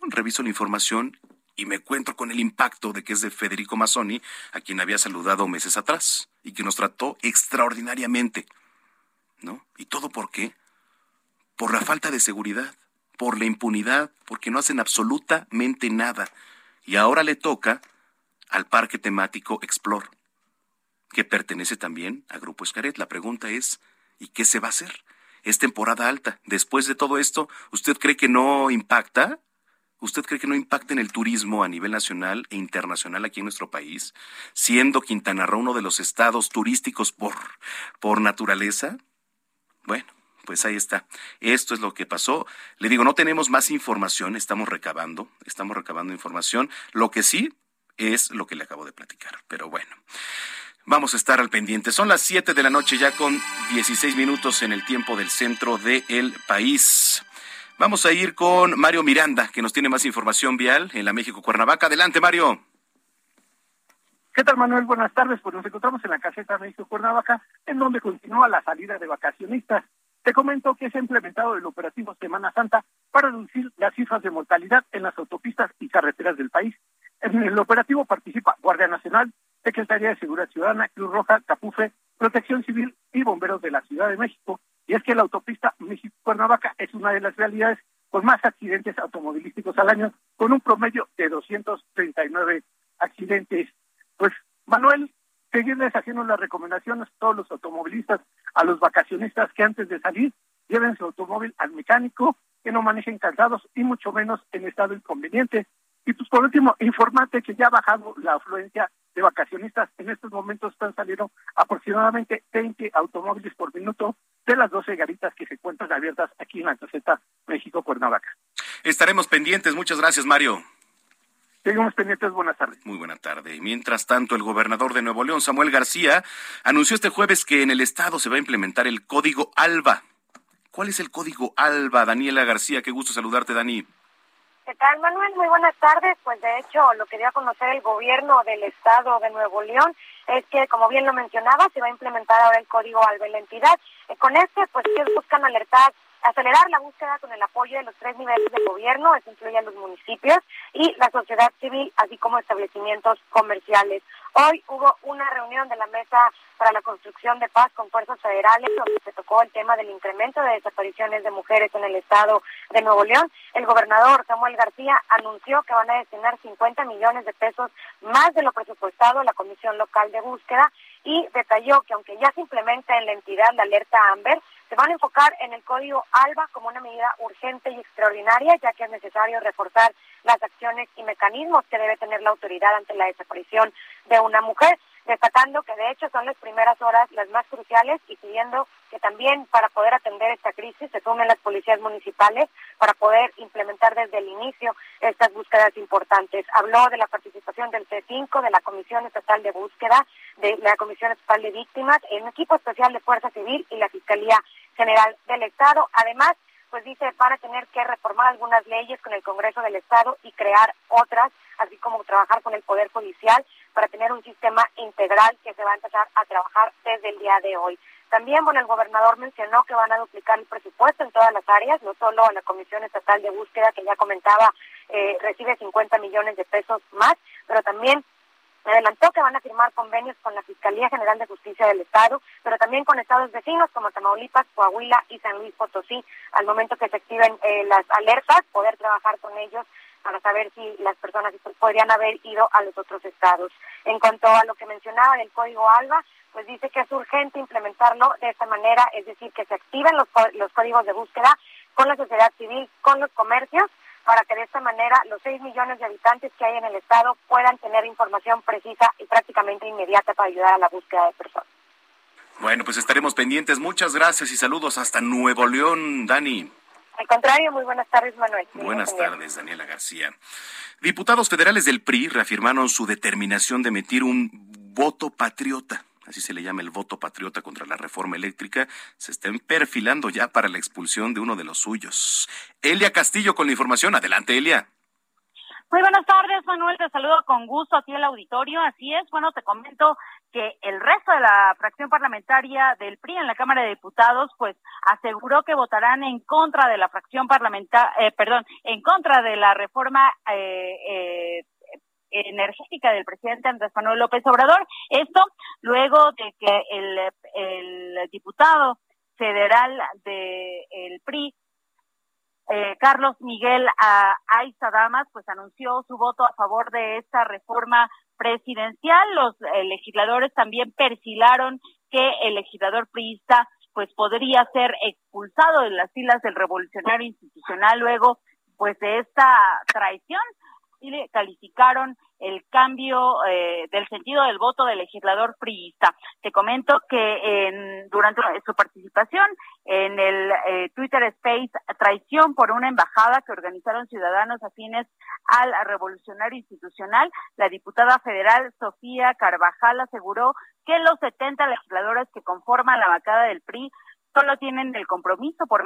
Reviso la información y me encuentro con el impacto de que es de Federico Mazzoni, a quien había saludado meses atrás y que nos trató extraordinariamente. ¿No? ¿Y todo por qué? Por la falta de seguridad, por la impunidad, porque no hacen absolutamente nada. Y ahora le toca al parque temático Explore, que pertenece también a Grupo Escaret. La pregunta es, ¿y qué se va a hacer? es temporada alta. Después de todo esto, ¿usted cree que no impacta? ¿Usted cree que no impacta en el turismo a nivel nacional e internacional aquí en nuestro país, siendo Quintana Roo uno de los estados turísticos por, por naturaleza? Bueno, pues ahí está. Esto es lo que pasó. Le digo, no tenemos más información, estamos recabando, estamos recabando información. Lo que sí es lo que le acabo de platicar, pero bueno. Vamos a estar al pendiente. Son las 7 de la noche ya con 16 minutos en el tiempo del centro del país. Vamos a ir con Mario Miranda, que nos tiene más información vial en la México Cuernavaca. Adelante, Mario. ¿Qué tal, Manuel? Buenas tardes. Pues nos encontramos en la caseta México Cuernavaca, en donde continúa la salida de vacacionistas. Te comento que se ha implementado el operativo Semana Santa para reducir las cifras de mortalidad en las autopistas y carreteras del país. En el operativo participa Guardia Nacional, Secretaría de Seguridad Ciudadana, Cruz Roja, Capufe, Protección Civil y Bomberos de la Ciudad de México. Y es que la autopista México-Cuernavaca es una de las realidades con más accidentes automovilísticos al año, con un promedio de 239 accidentes. Pues, Manuel, seguirles haciendo las recomendaciones a todos los automovilistas, a los vacacionistas que antes de salir lleven su automóvil al mecánico, que no manejen cansados y mucho menos en estado inconveniente. Y pues por último, informarte que ya ha bajado la afluencia de vacacionistas. En estos momentos están saliendo aproximadamente 20 automóviles por minuto de las 12 garitas que se encuentran abiertas aquí en la caseta México-Cuernavaca. Estaremos pendientes. Muchas gracias, Mario. Seguimos pendientes, buenas tardes. Muy buena tarde. Mientras tanto, el gobernador de Nuevo León, Samuel García, anunció este jueves que en el estado se va a implementar el código ALBA. ¿Cuál es el código ALBA, Daniela García? Qué gusto saludarte, Dani. ¿Qué tal, Manuel? Muy buenas tardes. Pues de hecho, lo que dio a conocer el gobierno del estado de Nuevo León es que, como bien lo mencionaba, se va a implementar ahora el código ALBA en la entidad. Eh, con este, pues ellos buscan alertar acelerar la búsqueda con el apoyo de los tres niveles de gobierno, eso incluye a los municipios y la sociedad civil, así como establecimientos comerciales. Hoy hubo una reunión de la Mesa para la Construcción de Paz con fuerzas federales, donde se tocó el tema del incremento de desapariciones de mujeres en el estado de Nuevo León. El gobernador Samuel García anunció que van a destinar 50 millones de pesos más de lo presupuestado a la Comisión Local de Búsqueda y detalló que aunque ya se implementa en la entidad la alerta AMBER, se van a enfocar en el código ALBA como una medida urgente y extraordinaria, ya que es necesario reforzar las acciones y mecanismos que debe tener la autoridad ante la desaparición de una mujer destacando que de hecho son las primeras horas las más cruciales y pidiendo que también para poder atender esta crisis se sumen las policías municipales para poder implementar desde el inicio estas búsquedas importantes. Habló de la participación del C5, de la Comisión Estatal de Búsqueda, de la Comisión Estatal de Víctimas, el equipo especial de Fuerza Civil y la Fiscalía General del Estado. Además, pues dice, van a tener que reformar algunas leyes con el Congreso del Estado y crear otras, así como trabajar con el Poder Judicial para tener un sistema integral que se va a empezar a trabajar desde el día de hoy. También, bueno, el gobernador mencionó que van a duplicar el presupuesto en todas las áreas, no solo a la Comisión Estatal de Búsqueda, que ya comentaba, eh, recibe 50 millones de pesos más, pero también adelantó que van a firmar convenios con la Fiscalía General de Justicia del Estado, pero también con estados vecinos como Tamaulipas, Coahuila y San Luis Potosí, al momento que se activen eh, las alertas, poder trabajar con ellos para saber si las personas podrían haber ido a los otros estados. En cuanto a lo que mencionaba del código ALBA, pues dice que es urgente implementarlo de esta manera, es decir, que se activen los, los códigos de búsqueda con la sociedad civil, con los comercios para que de esta manera los 6 millones de habitantes que hay en el estado puedan tener información precisa y prácticamente inmediata para ayudar a la búsqueda de personas. Bueno, pues estaremos pendientes. Muchas gracias y saludos hasta Nuevo León, Dani. Al contrario, muy buenas tardes, Manuel. Buenas tardes, Daniela García. Diputados federales del PRI reafirmaron su determinación de emitir un voto patriota así se le llama el voto patriota contra la reforma eléctrica, se estén perfilando ya para la expulsión de uno de los suyos. Elia Castillo con la información. Adelante, Elia. Muy buenas tardes, Manuel. Te saludo con gusto a ti el auditorio. Así es, bueno, te comento que el resto de la fracción parlamentaria del PRI en la Cámara de Diputados, pues aseguró que votarán en contra de la fracción parlamentaria, eh, perdón, en contra de la reforma eh, eh, energética del presidente Andrés Manuel López Obrador. Esto luego de que el, el diputado federal del PRI, eh, Carlos Miguel Aiza Damas, pues anunció su voto a favor de esta reforma presidencial. Los eh, legisladores también perfilaron que el legislador priista pues podría ser expulsado de las filas del revolucionario institucional luego pues de esta traición y calificaron el cambio eh, del sentido del voto del legislador priista. Te comento que en, durante su participación en el eh, Twitter Space Traición por una embajada que organizaron ciudadanos afines al revolucionario institucional, la diputada federal Sofía Carvajal aseguró que los 70 legisladores que conforman la bancada del PRI solo tienen el compromiso por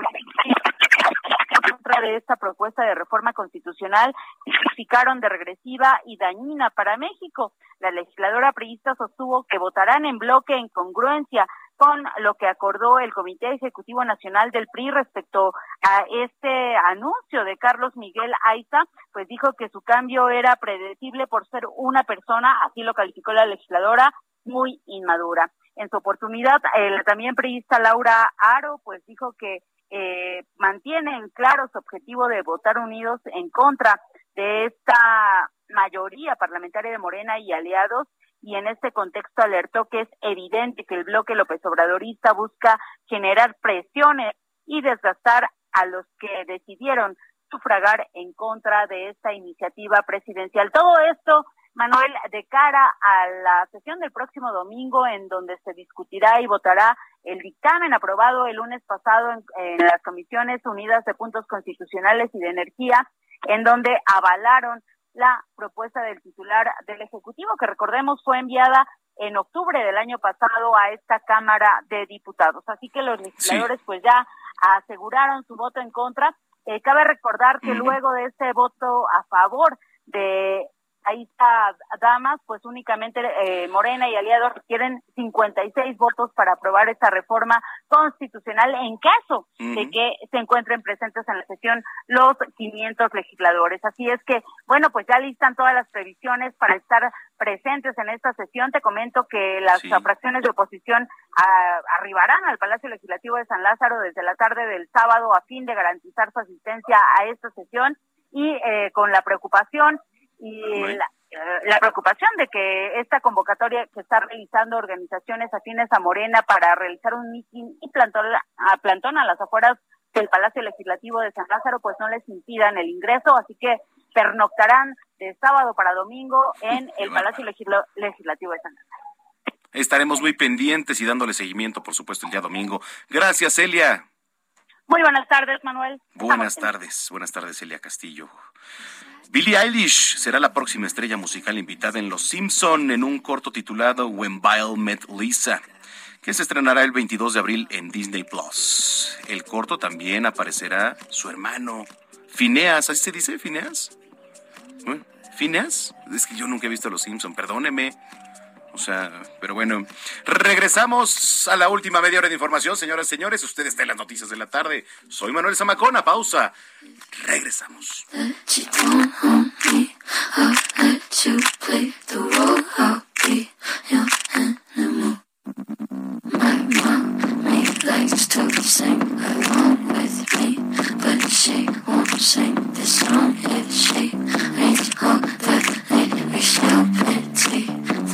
contra de esta propuesta de reforma constitucional calificaron de regresiva y dañina para México. La legisladora priista sostuvo que votarán en bloque en congruencia con lo que acordó el Comité Ejecutivo Nacional del PRI respecto a este anuncio de Carlos Miguel Aiza, pues dijo que su cambio era predecible por ser una persona, así lo calificó la legisladora, muy inmadura. En su oportunidad, el también priista Laura Aro, pues dijo que eh, mantienen claro su objetivo de votar unidos en contra de esta mayoría parlamentaria de Morena y aliados y en este contexto alertó que es evidente que el bloque López Obradorista busca generar presiones y desgastar a los que decidieron sufragar en contra de esta iniciativa presidencial. Todo esto, Manuel, de cara a la sesión del próximo domingo en donde se discutirá y votará el dictamen aprobado el lunes pasado en, en las Comisiones Unidas de Puntos Constitucionales y de Energía, en donde avalaron la propuesta del titular del Ejecutivo, que recordemos fue enviada en octubre del año pasado a esta Cámara de Diputados. Así que los legisladores pues ya aseguraron su voto en contra. Eh, cabe recordar que luego de este voto a favor de ahí está Damas, pues únicamente eh, Morena y aliados requieren 56 votos para aprobar esta reforma constitucional en caso de que se encuentren presentes en la sesión los 500 legisladores. Así es que, bueno, pues ya listan todas las previsiones para estar presentes en esta sesión. Te comento que las fracciones de oposición ah, arribarán al Palacio Legislativo de San Lázaro desde la tarde del sábado a fin de garantizar su asistencia a esta sesión y eh, con la preocupación y la, eh, la, preocupación de que esta convocatoria que está realizando organizaciones afines a Morena para realizar un mitin y plantón a, plantón a las afueras del Palacio Legislativo de San Lázaro, pues no les impidan el ingreso, así que pernoctarán de sábado para domingo en (laughs) el Palacio Legislativo de San Lázaro. Estaremos muy pendientes y dándole seguimiento, por supuesto, el día domingo. Gracias, Elia. Muy buenas tardes, Manuel. Buenas tardes, buenas tardes, Elia Castillo. Billie Eilish será la próxima estrella musical invitada en Los Simpson en un corto titulado When Bile Met Lisa, que se estrenará el 22 de abril en Disney Plus. El corto también aparecerá su hermano Phineas, ¿así se dice Phineas? ¿Phineas? Es que yo nunca he visto Los Simpson, perdóneme. Pero bueno, regresamos a la última media hora de información, señoras y señores. Ustedes están en las noticias de la tarde. Soy Manuel Zamacona, pausa. Regresamos.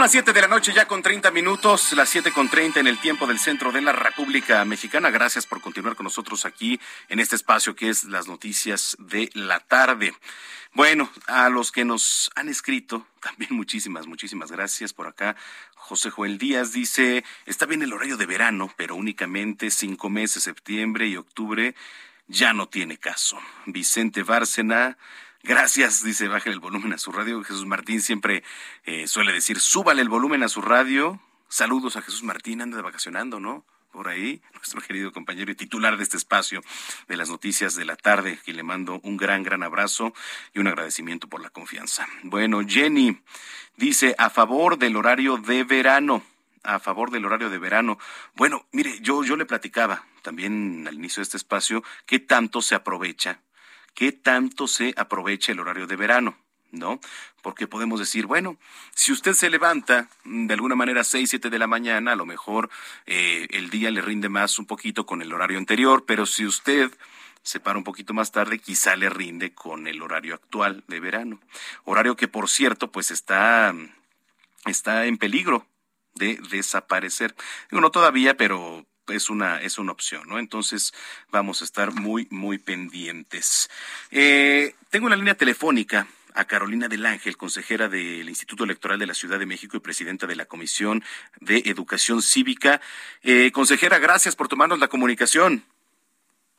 Son las 7 de la noche ya con 30 minutos, las 7 con 30 en el tiempo del centro de la República Mexicana. Gracias por continuar con nosotros aquí en este espacio que es las noticias de la tarde. Bueno, a los que nos han escrito, (laughs) también muchísimas, muchísimas gracias por acá. José Joel Díaz dice, está bien el horario de verano, pero únicamente cinco meses, septiembre y octubre, ya no tiene caso. Vicente Bárcena Gracias, dice, bájale el volumen a su radio. Jesús Martín siempre eh, suele decir, súbale el volumen a su radio. Saludos a Jesús Martín, anda de vacacionando, ¿no? Por ahí, nuestro querido compañero y titular de este espacio de las noticias de la tarde, que le mando un gran, gran abrazo y un agradecimiento por la confianza. Bueno, Jenny dice, a favor del horario de verano a favor del horario de verano. Bueno, mire, yo, yo le platicaba también al inicio de este espacio qué tanto se aprovecha qué tanto se aprovecha el horario de verano. ¿no? Porque podemos decir, bueno, si usted se levanta mm, de alguna manera a 6, 7 de la mañana, a lo mejor eh, el día le rinde más un poquito con el horario anterior, pero si usted se para un poquito más tarde, quizá le rinde con el horario actual de verano. Horario que, por cierto, pues está, está en peligro de desaparecer. Digo, no todavía, pero es una, es una opción, ¿no? Entonces vamos a estar muy, muy pendientes. Eh, tengo la línea telefónica a Carolina del Ángel, consejera del Instituto Electoral de la Ciudad de México y presidenta de la Comisión de Educación Cívica. Eh, consejera, gracias por tomarnos la comunicación.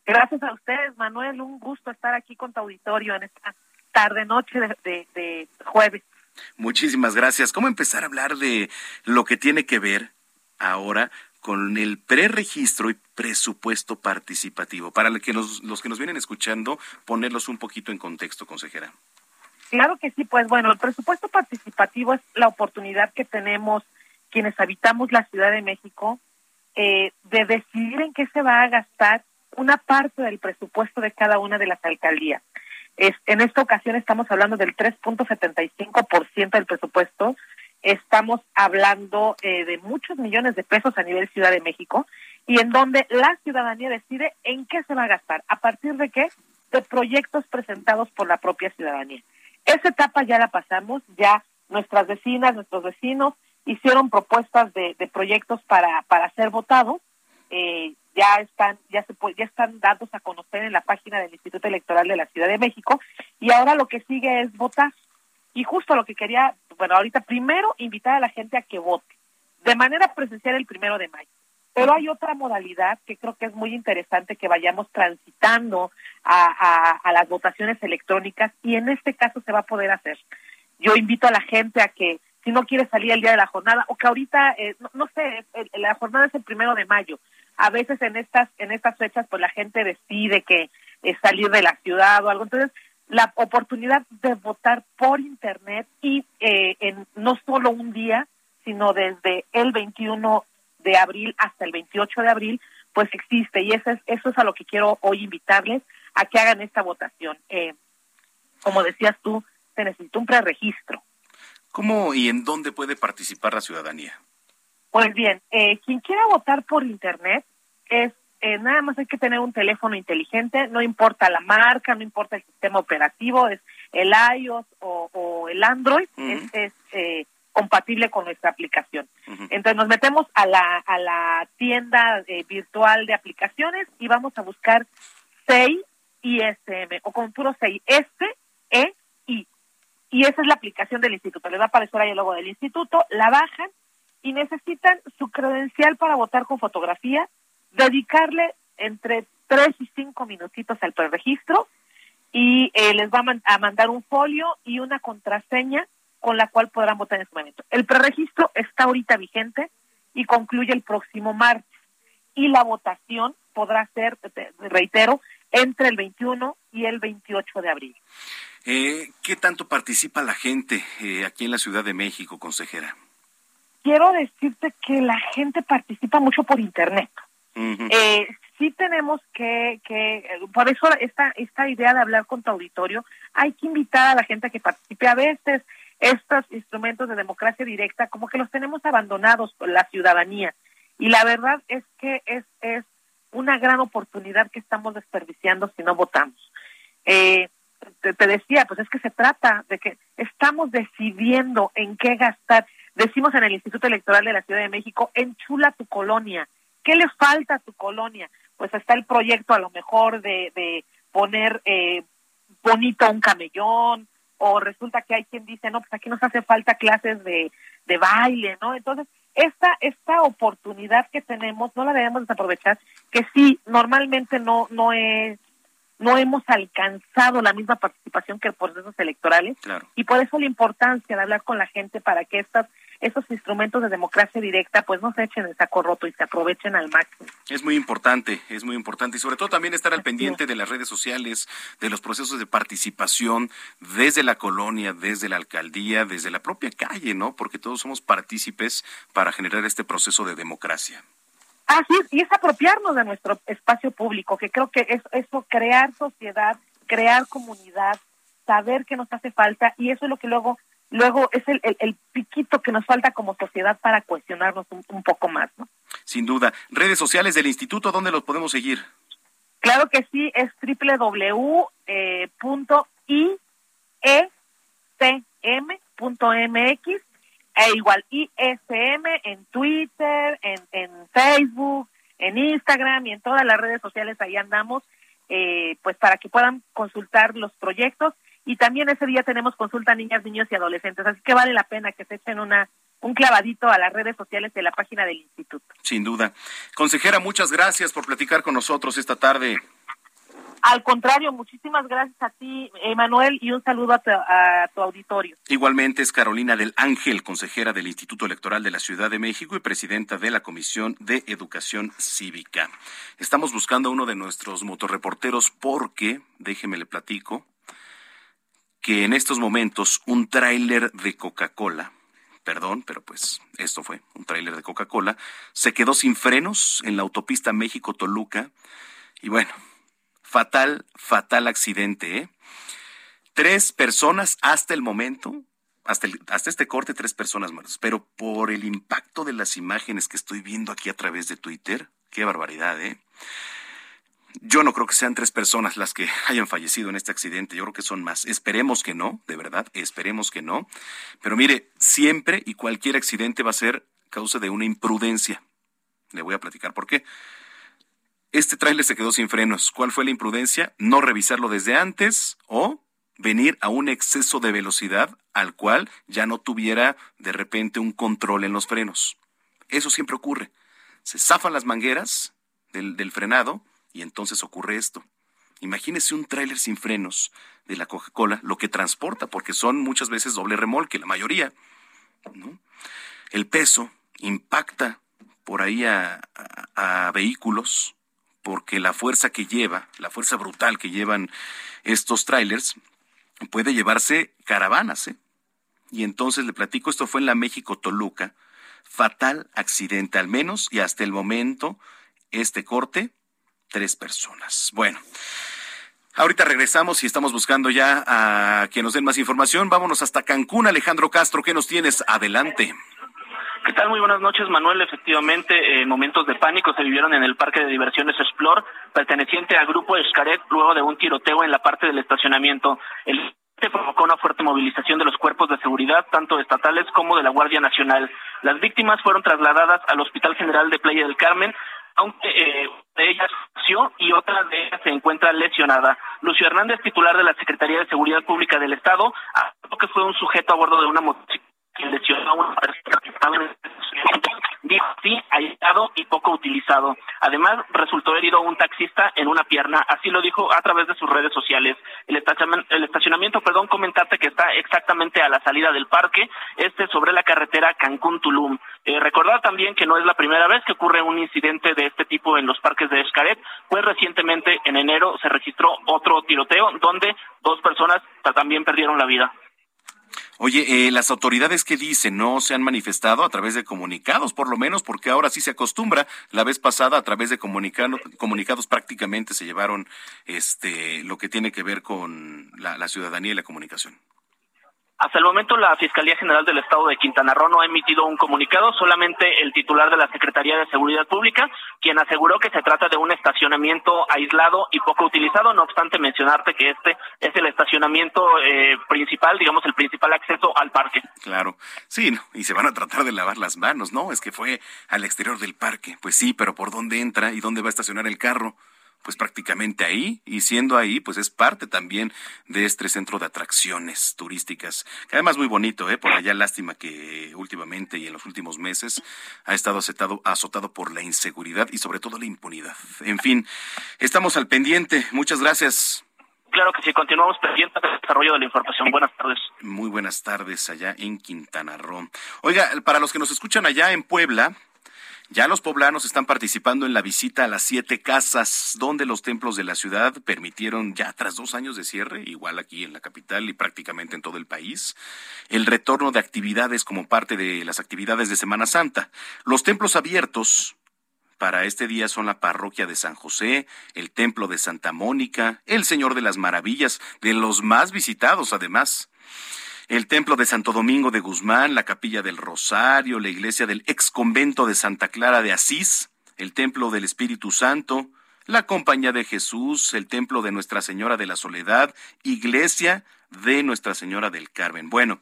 Gracias a ustedes, Manuel. Un gusto estar aquí con tu auditorio en esta tarde, noche de, de jueves. Muchísimas gracias. ¿Cómo empezar a hablar de lo que tiene que ver ahora con el preregistro y presupuesto participativo? Para que los que nos vienen escuchando, ponerlos un poquito en contexto, consejera. Claro que sí, pues bueno, el presupuesto participativo es la oportunidad que tenemos quienes habitamos la Ciudad de México eh, de decidir en qué se va a gastar una parte del presupuesto de cada una de las alcaldías. Es, en esta ocasión estamos hablando del 3.75% del presupuesto. Estamos hablando eh, de muchos millones de pesos a nivel Ciudad de México y en donde la ciudadanía decide en qué se va a gastar, a partir de qué, de proyectos presentados por la propia ciudadanía. Esa etapa ya la pasamos, ya nuestras vecinas, nuestros vecinos hicieron propuestas de, proyectos para, para ser votados, eh, ya están, ya se ya están dados a conocer en la página del Instituto Electoral de la Ciudad de México, y ahora lo que sigue es votar. Y justo lo que quería, bueno, ahorita primero invitar a la gente a que vote, de manera presencial el primero de mayo. Pero hay otra modalidad que creo que es muy interesante que vayamos transitando a, a, las votaciones electrónicas y en este caso se va a poder hacer. Yo invito a la gente a que si no quiere salir el día de la jornada o que ahorita, eh, no, sé, la jornada es el primero de mayo. A veces en estas en estas fechas pues la gente decide que es salir de la ciudad o algo. Entonces la oportunidad de votar por internet y eh, en no solo un día, sino desde el 21 de abril hasta el 28 de abril, pues existe y eso es, eso es a lo que quiero hoy invitarles a que hagan esta votación. Eh, como decías tú, se necesita un preregistro. ¿Cómo y en dónde puede participar la ciudadanía? Pues bien, eh, quien quiera votar por Internet es eh, nada más hay que tener un teléfono inteligente, no importa la marca, no importa el sistema operativo, es el iOS o, el Android, es, es compatible con nuestra aplicación. Entonces nos metemos a la, a la tienda eh, virtual de aplicaciones y vamos a buscar 6 ISM o con puro 6 S, E, I. Y esa es la aplicación del instituto. Les va a aparecer ahí el logo del instituto, la bajan y necesitan su credencial para votar con fotografía, dedicarle entre 3 y 5 minutitos al preregistro y eh, les va a mandar un folio y una contraseña con la cual podrán votar en este momento. El preregistro está ahorita vigente y concluye el próximo martes. Y la votación podrá ser, reitero, entre el 21 y el 28 de abril. Eh, ¿Qué tanto participa la gente eh, aquí en la Ciudad de México, consejera? Quiero decirte que la gente participa mucho por Internet. Eh, sí tenemos que, que, por eso esta, esta idea de hablar con tu auditorio, hay que invitar a la gente a que participe. A veces estos instrumentos de democracia directa como que los tenemos abandonados por la ciudadanía. Y la verdad es que es, es una gran oportunidad que estamos desperdiciando si no votamos. Eh, te, decía, pues es que se trata de que estamos decidiendo en qué gastar. Decimos en el Instituto Electoral de la Ciudad de México, enchula tu colonia. ¿Qué le falta a tu colonia? Pues está el proyecto a lo mejor de, de poner eh, bonito un camellón, o resulta que hay quien dice, no, pues aquí nos hace falta clases de, de baile, ¿no? Entonces, esta, esta oportunidad que tenemos no la debemos desaprovechar, que sí, normalmente no, no es no hemos alcanzado la misma participación que por procesos electorales y por eso la importancia de hablar con la gente para que estas esos instrumentos de democracia directa pues no se echen el saco roto y se aprovechen al máximo. Es muy importante, es muy importante y sobre todo también estar al pendiente de las redes sociales, de los procesos de participación desde la colonia, desde la alcaldía, desde la propia calle, ¿no? Porque todos somos partícipes para generar este proceso de democracia. Así es, y es apropiarnos de nuestro espacio público, que creo que es eso, crear sociedad, crear comunidad, saber qué nos hace falta, y eso es lo que luego luego es el, el, piquito que nos falta como sociedad para cuestionarnos un, poco más, ¿no? Sin duda. Redes sociales del instituto, ¿dónde los podemos seguir? Claro que sí, es www.iecm.mx e igual ISM en Twitter, en, en Facebook, en Instagram y en todas las redes sociales ahí andamos, eh, pues para que puedan consultar los proyectos y también ese día tenemos consulta a niñas, niños y adolescentes, así que vale la pena que se echen una un clavadito a las redes sociales de la página del instituto. Sin duda. Consejera, muchas gracias por platicar con nosotros esta tarde. Al contrario, muchísimas gracias a ti, Emanuel, y un saludo a tu, auditorio. Igualmente es Carolina del Ángel, consejera del Instituto Electoral de la Ciudad de México y presidenta de la Comisión de Educación Cívica. Estamos buscando a uno de nuestros motorreporteros porque, déjeme le platico, que en estos momentos un tráiler de Coca-Cola, perdón, pero pues esto fue un tráiler de Coca-Cola, se quedó sin frenos en la autopista México-Toluca y bueno, Fatal, fatal accidente, ¿eh? Tres personas hasta el momento, hasta, hasta este corte, tres personas muertas. Pero por el impacto de las imágenes que estoy viendo aquí a través de Twitter, qué barbaridad, ¿eh? Yo no creo que sean tres personas las que (laughs) hayan fallecido en este accidente, yo creo que son más. Esperemos que no, de verdad, esperemos que no. Pero mire, siempre y cualquier accidente va a ser causa de una imprudencia. Le voy a platicar por qué. Este tráiler se quedó sin frenos. ¿Cuál fue la imprudencia? No revisarlo desde antes o venir a un exceso de velocidad al cual ya no tuviera de repente un control en los frenos. Eso siempre ocurre. Se zafan las mangueras del, frenado y entonces ocurre esto. Imagínese un tráiler sin frenos de la Coca-Cola, lo que transporta, porque son muchas veces doble remolque, la mayoría. El peso impacta por ahí a vehículos porque la fuerza que lleva, la fuerza brutal que llevan estos trailers, puede llevarse caravanas. ¿eh? Y entonces le platico, esto fue en la México-Toluca, fatal accidente, al menos, y hasta el momento, este corte, tres personas. Bueno. Ahorita regresamos y estamos buscando ya a que nos den más información. Vámonos hasta Cancún. Alejandro Castro, ¿qué nos tienes? Adelante. ¿Qué tal? Muy buenas noches, Manuel. Efectivamente, eh, momentos de pánico se vivieron en el parque de diversiones Explore, perteneciente al grupo Escaret, luego de un tiroteo en la parte del estacionamiento. El provocó una fuerte movilización de los cuerpos de seguridad, tanto estatales como de la Guardia Nacional. Las víctimas fueron trasladadas al Hospital General de Playa del Carmen, aunque eh, de ellas y otra de ellas se encuentra lesionada. Lucio Hernández, titular de la Secretaría de Seguridad Pública del Estado, que fue un sujeto a bordo de una motocicleta que lesionó a una persona que estaba en dijo sí, aislado y poco utilizado. Además, resultó herido un taxista en una pierna, así lo dijo a través de sus redes sociales. El estacionamiento, el estacionamiento perdón, comentarte que está exactamente a la salida del parque, este sobre la carretera Cancún-Tulum. Eh, recordar también que no es la primera vez que ocurre un incidente de este tipo en los parques de Escaret, pues recientemente en enero se registró otro tiroteo donde dos personas también perdieron la vida. Oye, eh, las autoridades que dicen no se han manifestado a través de comunicados, por lo menos, porque ahora sí se acostumbra. La vez pasada, a través de comunicados, prácticamente se llevaron este lo que tiene que ver con la ciudadanía y la comunicación. Hasta el momento la Fiscalía General del Estado de Quintana Roo no ha emitido un comunicado, solamente el titular de la Secretaría de Seguridad Pública, quien aseguró que se trata de un estacionamiento aislado y poco utilizado, no obstante mencionarte que este es el estacionamiento eh, principal, digamos el principal acceso al parque. Claro, sí, y se van a tratar de lavar las manos, ¿no? Es que fue al exterior del parque, pues sí, pero ¿por dónde entra y dónde va a estacionar el carro? Pues prácticamente ahí y siendo ahí pues es parte también de este centro de atracciones turísticas que además muy bonito eh por allá lástima que últimamente y en los últimos meses ha estado azotado, azotado por la inseguridad y sobre todo la impunidad en fin estamos al pendiente muchas gracias Claro que sí, continuamos pendientes del desarrollo de la información. Buenas tardes. Muy buenas tardes allá en Quintana Roo. Oiga, para los que nos escuchan allá en Puebla, ya los poblanos están participando en la visita a las siete casas, donde los templos de la ciudad permitieron, ya tras dos años de cierre, igual aquí en la capital y prácticamente en todo el país, el retorno de actividades como parte de las actividades de Semana Santa. Los templos abiertos para este día son la parroquia de San José, el templo de Santa Mónica, el Señor de las Maravillas, de los más visitados además el Templo de Santo Domingo de Guzmán, la Capilla del Rosario, la iglesia del ex convento de Santa Clara de Asís, el Templo del Espíritu Santo, la Compañía de Jesús, el Templo de Nuestra Señora de la Soledad, iglesia de Nuestra Señora del Carmen. Bueno,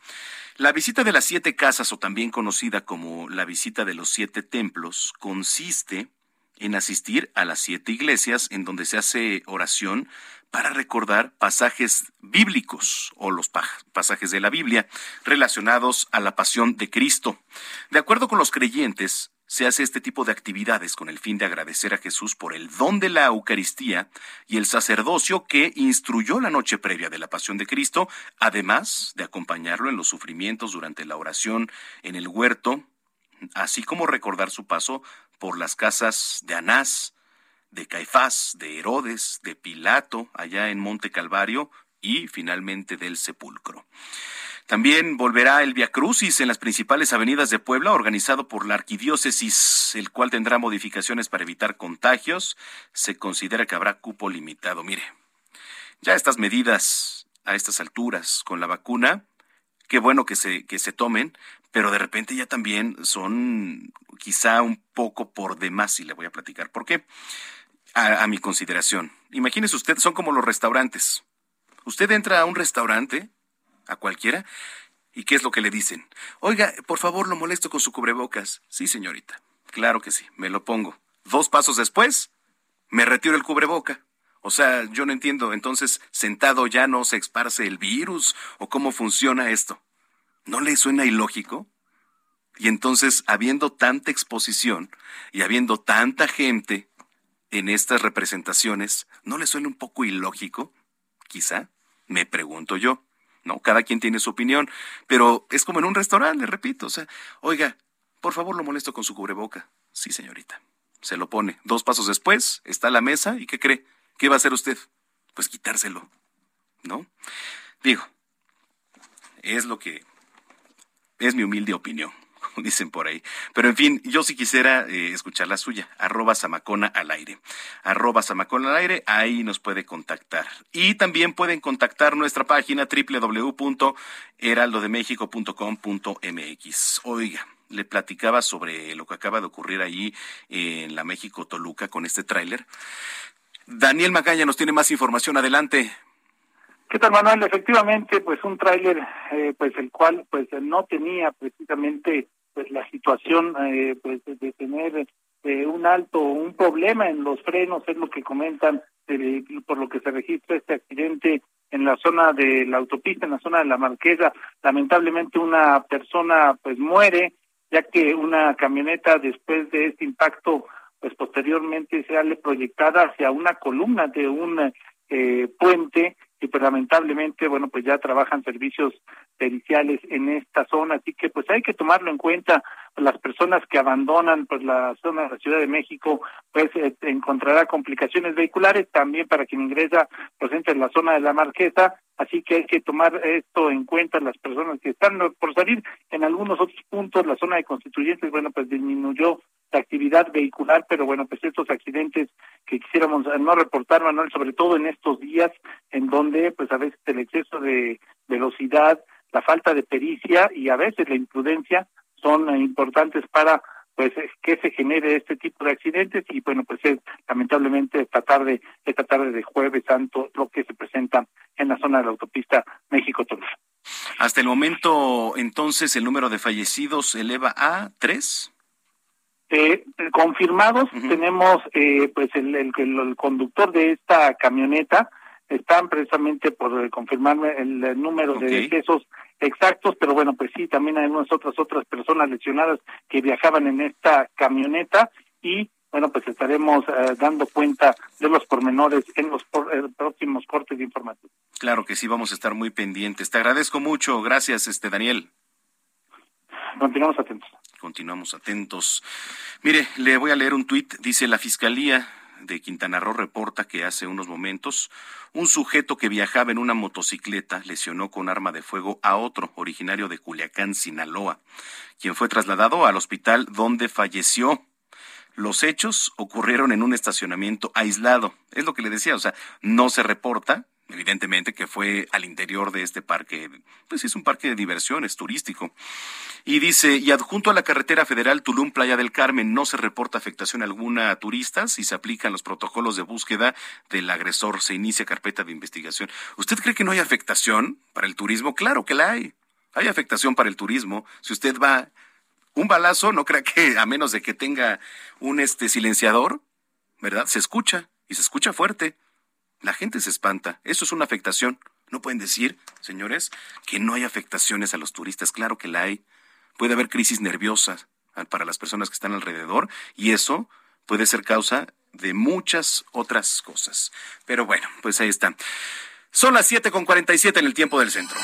la visita de las siete casas, o también conocida como la visita de los siete templos, consiste en asistir a las siete iglesias en donde se hace oración para recordar pasajes bíblicos o los pasajes de la Biblia relacionados a la pasión de Cristo. De acuerdo con los creyentes, se hace este tipo de actividades con el fin de agradecer a Jesús por el don de la Eucaristía y el sacerdocio que instruyó la noche previa de la pasión de Cristo, además de acompañarlo en los sufrimientos durante la oración en el huerto, así como recordar su paso por las casas de Anás, de Caifás, de Herodes, de Pilato, allá en Monte Calvario, y finalmente del sepulcro. También volverá el Via Crucis en las principales avenidas de Puebla, organizado por la Arquidiócesis, el cual tendrá modificaciones para evitar contagios. Se considera que habrá cupo limitado. Mire, ya estas medidas a estas alturas con la vacuna, qué bueno que se, que se tomen, pero de repente ya también son quizá un poco por demás y le voy a platicar por qué. A, a mi consideración. Imagínese usted, son como los restaurantes. Usted entra a un restaurante a cualquiera. ¿Y qué es lo que le dicen? Oiga, por favor, lo molesto con su cubrebocas. Sí, señorita. Claro que sí, me lo pongo. Dos pasos después, me retiro el cubreboca. O sea, yo no entiendo, entonces, sentado ya no se esparce el virus o cómo funciona esto. ¿No le suena ilógico? Y entonces, habiendo tanta exposición y habiendo tanta gente en estas representaciones, ¿no le suena un poco ilógico? Quizá, me pregunto yo. No, cada quien tiene su opinión, pero es como en un restaurante, repito, o sea, oiga, por favor lo molesto con su cubreboca. Sí, señorita. Se lo pone. Dos pasos después, está la mesa y ¿qué cree? ¿Qué va a hacer usted? Pues quitárselo. ¿No? Digo, es lo que es mi humilde opinión. (laughs) dicen por ahí. Pero en fin, yo sí quisiera eh, escuchar la suya, arroba Samacona al aire. Arroba Samacona al aire, ahí nos puede contactar. Y también pueden contactar nuestra página www.heraldodemexico.com.mx. Oiga, le platicaba sobre lo que acaba de ocurrir ahí en la México Toluca con este tráiler. Daniel Magaña nos tiene más información. Adelante. ¿Qué tal, Manuel? Efectivamente, pues un tráiler, eh, pues el cual pues no tenía precisamente pues la situación eh, pues de tener eh, un alto un problema en los frenos es lo que comentan por lo que se registra este accidente en la zona de la autopista en la zona de la Marquesa lamentablemente una persona pues muere ya que una camioneta después de este impacto pues posteriormente se sale proyectada hacia una columna de un eh, puente y pues lamentablemente, bueno, pues ya trabajan servicios periciales en esta zona, así que pues hay que tomarlo en cuenta, las personas que abandonan pues la zona de la Ciudad de México, pues eh, encontrará complicaciones vehiculares, también para quien ingresa pues entre la zona de la Marquesa, así que hay que tomar esto en cuenta las personas que están por salir. En algunos otros puntos, la zona de constituyentes, bueno, pues disminuyó la actividad vehicular, pero bueno, pues estos accidentes que quisiéramos no reportar, Manuel, sobre todo en estos días en donde pues a veces el exceso de velocidad, la falta de pericia y a veces la imprudencia son importantes para pues que se genere este tipo de accidentes y bueno pues es lamentablemente esta tarde esta tarde de jueves santo lo que se presenta en la zona de la autopista México Toluca. Hasta el momento entonces el número de fallecidos eleva a tres. Eh, confirmados tenemos eh, pues el, el, el, conductor de esta camioneta están precisamente por eh, confirmarme el, número de decesos exactos, pero bueno, pues sí, también hay unas otras otras personas lesionadas que viajaban en esta camioneta y bueno, pues estaremos eh, dando cuenta de los pormenores en los próximos cortes de información. Claro que sí, vamos a estar muy pendientes. Te agradezco mucho, gracias, este Daniel. Continuamos atentos. Continuamos atentos. Mire, le voy a leer un tuit. Dice la Fiscalía de Quintana Roo reporta que hace unos momentos un sujeto que viajaba en una motocicleta lesionó con arma de fuego a otro originario de Culiacán, Sinaloa, quien fue trasladado al hospital donde falleció. Los hechos ocurrieron en un estacionamiento aislado. Es lo que le decía, o sea, no se reporta, evidentemente que fue al interior de este parque, pues es un parque de diversiones turístico. Y dice, y adjunto a la carretera federal Tulum Playa del Carmen no se reporta afectación alguna a turistas y se aplican los protocolos de búsqueda del agresor, se inicia carpeta de investigación. ¿Usted cree que no hay afectación para el turismo? Claro que la hay. Hay afectación para el turismo. Si usted va un balazo, no crea que a menos de que tenga un este silenciador, ¿verdad? Se escucha y se escucha fuerte. La gente se espanta. Eso es una afectación. No pueden decir, señores, que no hay afectaciones a los turistas. Claro que la hay. Puede haber crisis nerviosas para las personas que están alrededor y eso puede ser causa de muchas otras cosas. Pero bueno, pues ahí está. Son las siete con siete en el tiempo del centro.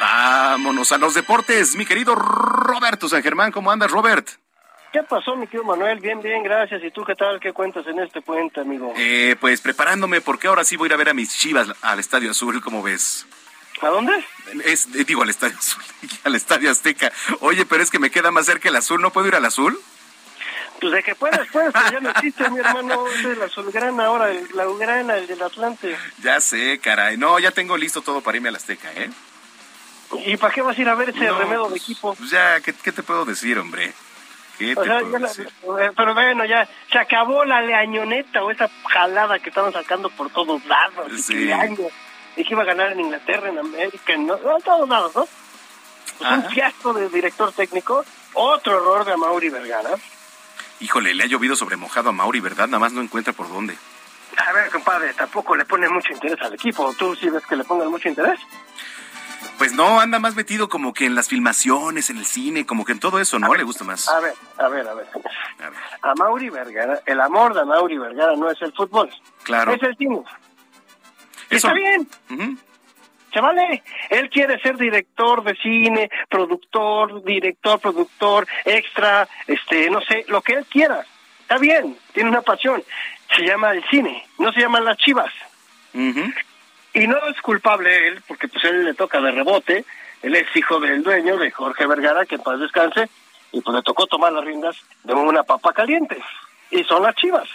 Vámonos a los deportes, mi querido Roberto San Germán. ¿Cómo andas, Robert? ¿Qué pasó, mi querido Manuel? Bien, bien, gracias. ¿Y tú qué tal? ¿Qué cuentas en este puente, amigo? Eh, pues preparándome, porque ahora sí voy a ir a ver a mis chivas al Estadio Azul, ¿cómo ves? ¿A dónde? Es, eh, digo, al Estadio Azul, (laughs) al Estadio Azteca. Oye, pero es que me queda más cerca el Azul, ¿no puedo ir al Azul? Pues de que puedes, puedes, pero ya no (laughs) existe, mi hermano. Es el azulgrana ahora, el blaugrana, el del Atlante. Ya sé, caray. No, ya tengo listo todo para irme al Azteca, ¿eh? ¿Y para qué vas a ir a ver ese remedio de equipo? Pues ya, ¿qué, ¿qué, te puedo decir, hombre? ¿Qué o te sea, puedo la, decir? pero bueno, ya se acabó la leañoneta o esa jalada que estaban sacando por todos lados. Sí. y que iba a ganar en Inglaterra, en América, en, no, en todos lados, ¿no? Pues un fiasco de director técnico, otro error de Mauri Vergara. Híjole, le ha llovido sobre mojado a Mauri, ¿verdad? Nada más no encuentra por dónde. A ver, compadre, tampoco le pone mucho interés al equipo. ¿Tú sí ves que le pongan mucho interés? Pues no, anda más metido como que en las filmaciones, en el cine, como que en todo eso, ¿no? Le gusta más. A ver, a ver, a ver. A Mauri Vergara, el amor de Mauri Vergara no es el fútbol. Claro. Es el cine. Eso- Está bien. Se vale. Él quiere ser director de cine, productor, director, productor, extra, este, no sé, lo que él quiera. Está bien, tiene una pasión. Se llama el cine, no se llaman las chivas. Ujú. Y no es culpable él, porque pues él le toca de rebote. Él es hijo del dueño, de Jorge Vergara, que en paz descanse, y pues le tocó tomar las riendas de una papa caliente. Y son las chivas.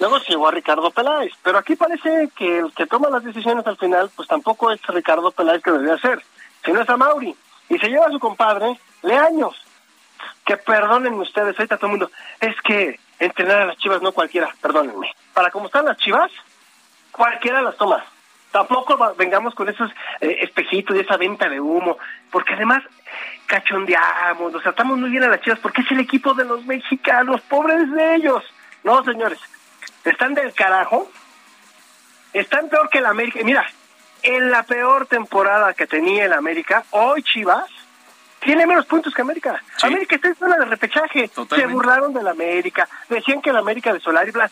Luego se llevó a Ricardo Peláez, pero aquí parece que el que toma las decisiones al final, pues tampoco es Ricardo Peláez que debería ser, sino es a Mauri. Y se lleva a su compadre Leaños. Que perdónenme ustedes, ahorita todo el mundo, es que entrenar a las chivas no cualquiera, perdónenme. Para como están las chivas, cualquiera las toma. Tampoco vengamos con esos eh, espejitos y esa venta de humo, porque además cachondeamos, nos tratamos muy bien a las chivas, porque es el equipo de los mexicanos, pobres de ellos. No, señores, están del carajo, están peor que el América. Y Mira, en la peor temporada que tenía el América, hoy Chivas tiene menos puntos que América. América está en zona de repechaje. Totalmente. Se burlaron del América, decían que el América de Solari, Blas.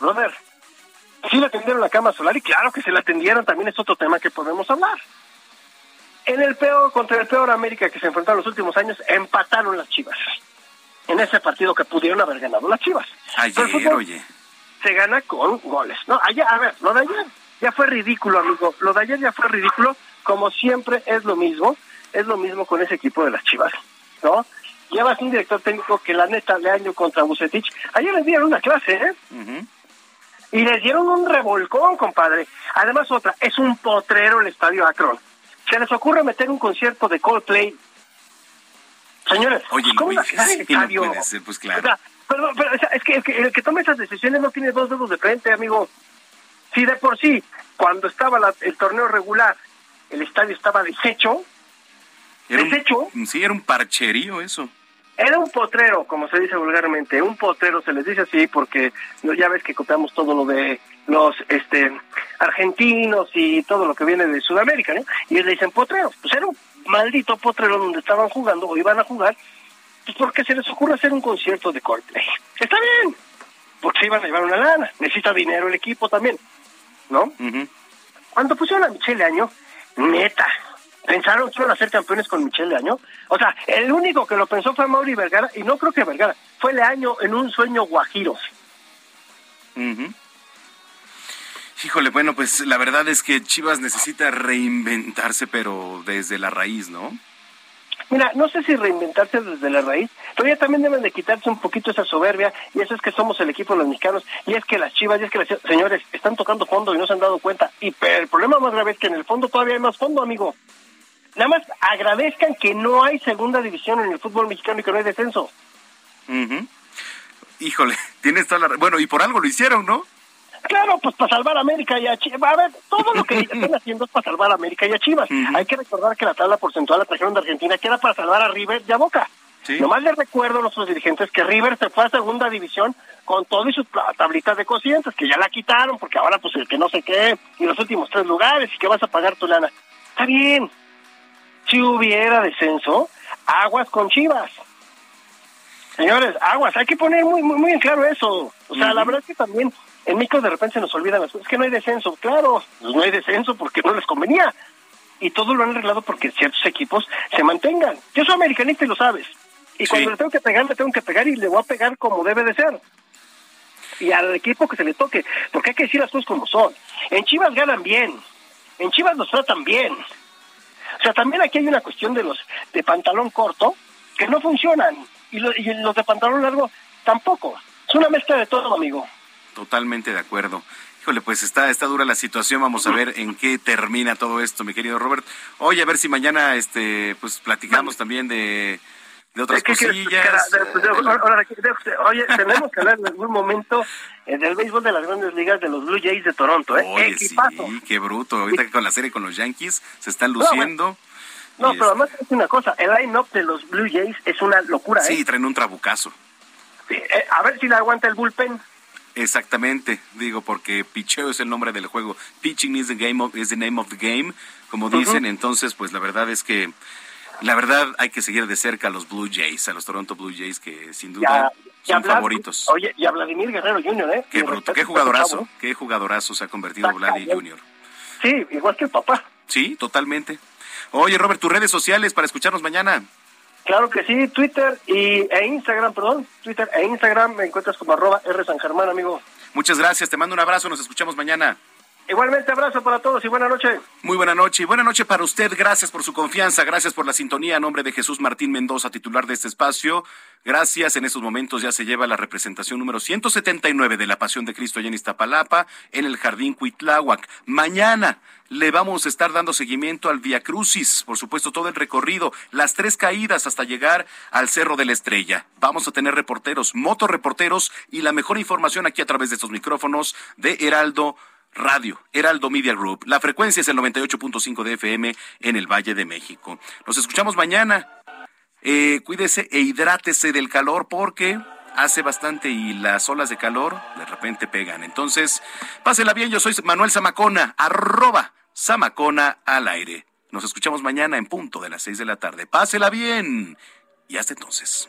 Brother, sí le atendieron la cama a Solari, claro que se la atendieron, también es otro tema que podemos hablar. En el peor, contra el peor América que se enfrentaron los últimos años, empataron las Chivas. En ese partido que pudieron haber ganado las Chivas. Ayer, fútbol oye. se gana con goles. No, ayer, a ver, lo de ayer ya fue ridículo, amigo. Lo de ayer ya fue ridículo. Como siempre es lo mismo, es lo mismo con ese equipo de las Chivas, ¿no? Llevas un director técnico que la neta le año contra Bucetich. Ayer les dieron una clase, ¿eh? Ujú. Y les dieron un revolcón, compadre. Además, otra, es un potrero el estadio Akron. Se les ocurre meter un concierto de Coldplay. Señores, Oye, ¿cómo Luis, va a quedar el no estadio? ser, pues O sea, pero o sea, es que el, que el que toma esas decisiones no tiene dos dedos de frente, amigo. Si de por sí, cuando estaba la- el torneo regular, el estadio estaba deshecho, Era desecho, un, sí, era un parcherío eso. Era un potrero, como se dice vulgarmente, un potrero se les dice así porque ya ves que copiamos todo lo de los este argentinos y todo lo que viene de Sudamérica, ¿no? Y ellos le dicen potreros. Pues era un maldito potrero donde estaban jugando o iban a jugar, pues porque se les ocurre hacer un concierto de Coldplay. Está bien, porque se iban a llevar una lana, necesita dinero el equipo también, ¿no? Cuando pusieron a Michelle Año, neta, pensaron que iban a ser campeones con Michelle Año. O sea, el único que lo pensó fue Mauri Vergara, y no creo que Vergara, fue Leaño en un sueño guajiro. Híjole, bueno, pues la verdad es que Chivas necesita reinventarse, pero desde la raíz, ¿no? Mira, no sé si reinventarse desde la raíz, pero ya también deben de quitarse un poquito esa soberbia, y eso es que somos el equipo de los mexicanos, y es que las chivas, y es que las señores, están tocando fondo y no se han dado cuenta. Y pero el problema más grave es que en el fondo todavía hay más fondo, amigo. Nada más agradezcan que no hay segunda división en el fútbol mexicano y que no hay descenso. Ujú. Híjole, (laughs) tienes toda la... Bueno, y por algo lo hicieron, ¿no? Claro, pues para salvar a América y a Chivas. A ver, todo lo que están (laughs) haciendo es para salvar a América y a Chivas. Hay que recordar que la tabla porcentual la trajeron de Argentina, que era para salvar a River y a Boca. Nomás les recuerdo a nuestros dirigentes que River se fue a segunda división con todo y sus tablitas de cocientes, que ya la quitaron, porque ahora pues el que no sé qué, y los últimos tres lugares, y que vas a pagar tu lana. Está bien. Si hubiera descenso, aguas con Chivas. Señores, aguas, hay que poner muy muy, muy en claro eso. O sea, la verdad es que también en México de repente se nos olvidan las cosas. Es que no hay descenso, claro, pues no hay descenso porque no les convenía. Y todo lo han arreglado porque ciertos equipos se mantengan. Yo soy americanista y lo sabes. Y cuando le tengo que pegar, le tengo que pegar y le voy a pegar como debe de ser. Y al equipo que se le toque, porque hay que decir las cosas como son. En Chivas ganan bien, en Chivas nos tratan bien. O sea, también aquí hay una cuestión de los de pantalón corto que no funcionan y, y los de pantalón largo tampoco. Es una mezcla de todo, amigo. Totalmente de acuerdo. Híjole, pues está, está dura la situación. Vamos a ver en qué termina todo esto, mi querido Robert. Oye, a ver si mañana este pues platicamos también de, de otras cosillas. oye, tenemos que hablar en algún momento del béisbol de las grandes ligas de los Blue Jays de Toronto. ¿eh? Oye, sí, qué bruto. Ahorita que con la serie con los Yankees se están luciendo. No, pero además es una cosa, el line-up de los Blue Jays es una locura. Sí, ¿eh? traen un trabucazo. Eh, a ver si le aguanta el bullpen. Exactamente, digo, porque picheo es el nombre del juego. Pitching is the, game of, is the name of the game, como dicen. Entonces, pues la verdad es que, la verdad hay que seguir de cerca a los Blue Jays, a los Toronto Blue Jays, que sin duda son favoritos. Oye, y a Vladimir Guerrero Jr., ¿eh? Qué bruto, qué jugadorazo, qué jugadorazo se ha convertido Vladimir Jr. Sí, igual que el papá. Sí, totalmente. Oye, Robert, tus redes sociales para escucharnos mañana. Claro que sí, Twitter y, e Instagram, perdón, Twitter e Instagram me encuentras como arroba R San Germán, amigo. Muchas gracias, te mando un abrazo, nos escuchamos mañana. Igualmente, abrazo para todos y buena noche. Muy buena noche y buena noche para usted. Gracias por su confianza, gracias por la sintonía. A nombre de Jesús Martín Mendoza, titular de este espacio. Gracias. En estos momentos ya se lleva la representación número 179 de la Pasión de Cristo allá en Iztapalapa, en el Jardín Cuitláhuac. Mañana le vamos a estar dando seguimiento al Via Crucis, por supuesto, todo el recorrido, las tres caídas hasta llegar al Cerro de la Estrella. Vamos a tener reporteros, motorreporteros y la mejor información aquí a través de estos micrófonos de Heraldo Radio, Heraldo Media Group. La frecuencia es el 98.5 de FM en el Valle de México. Nos escuchamos mañana. Eh, cuídese e hidrátese del calor porque hace bastante y las olas de calor de repente pegan. Entonces, pásela bien. Yo soy Manuel Zamacona, arroba Zamacona al aire. Nos escuchamos mañana en punto de las seis de la tarde. Pásela bien. Y hasta entonces.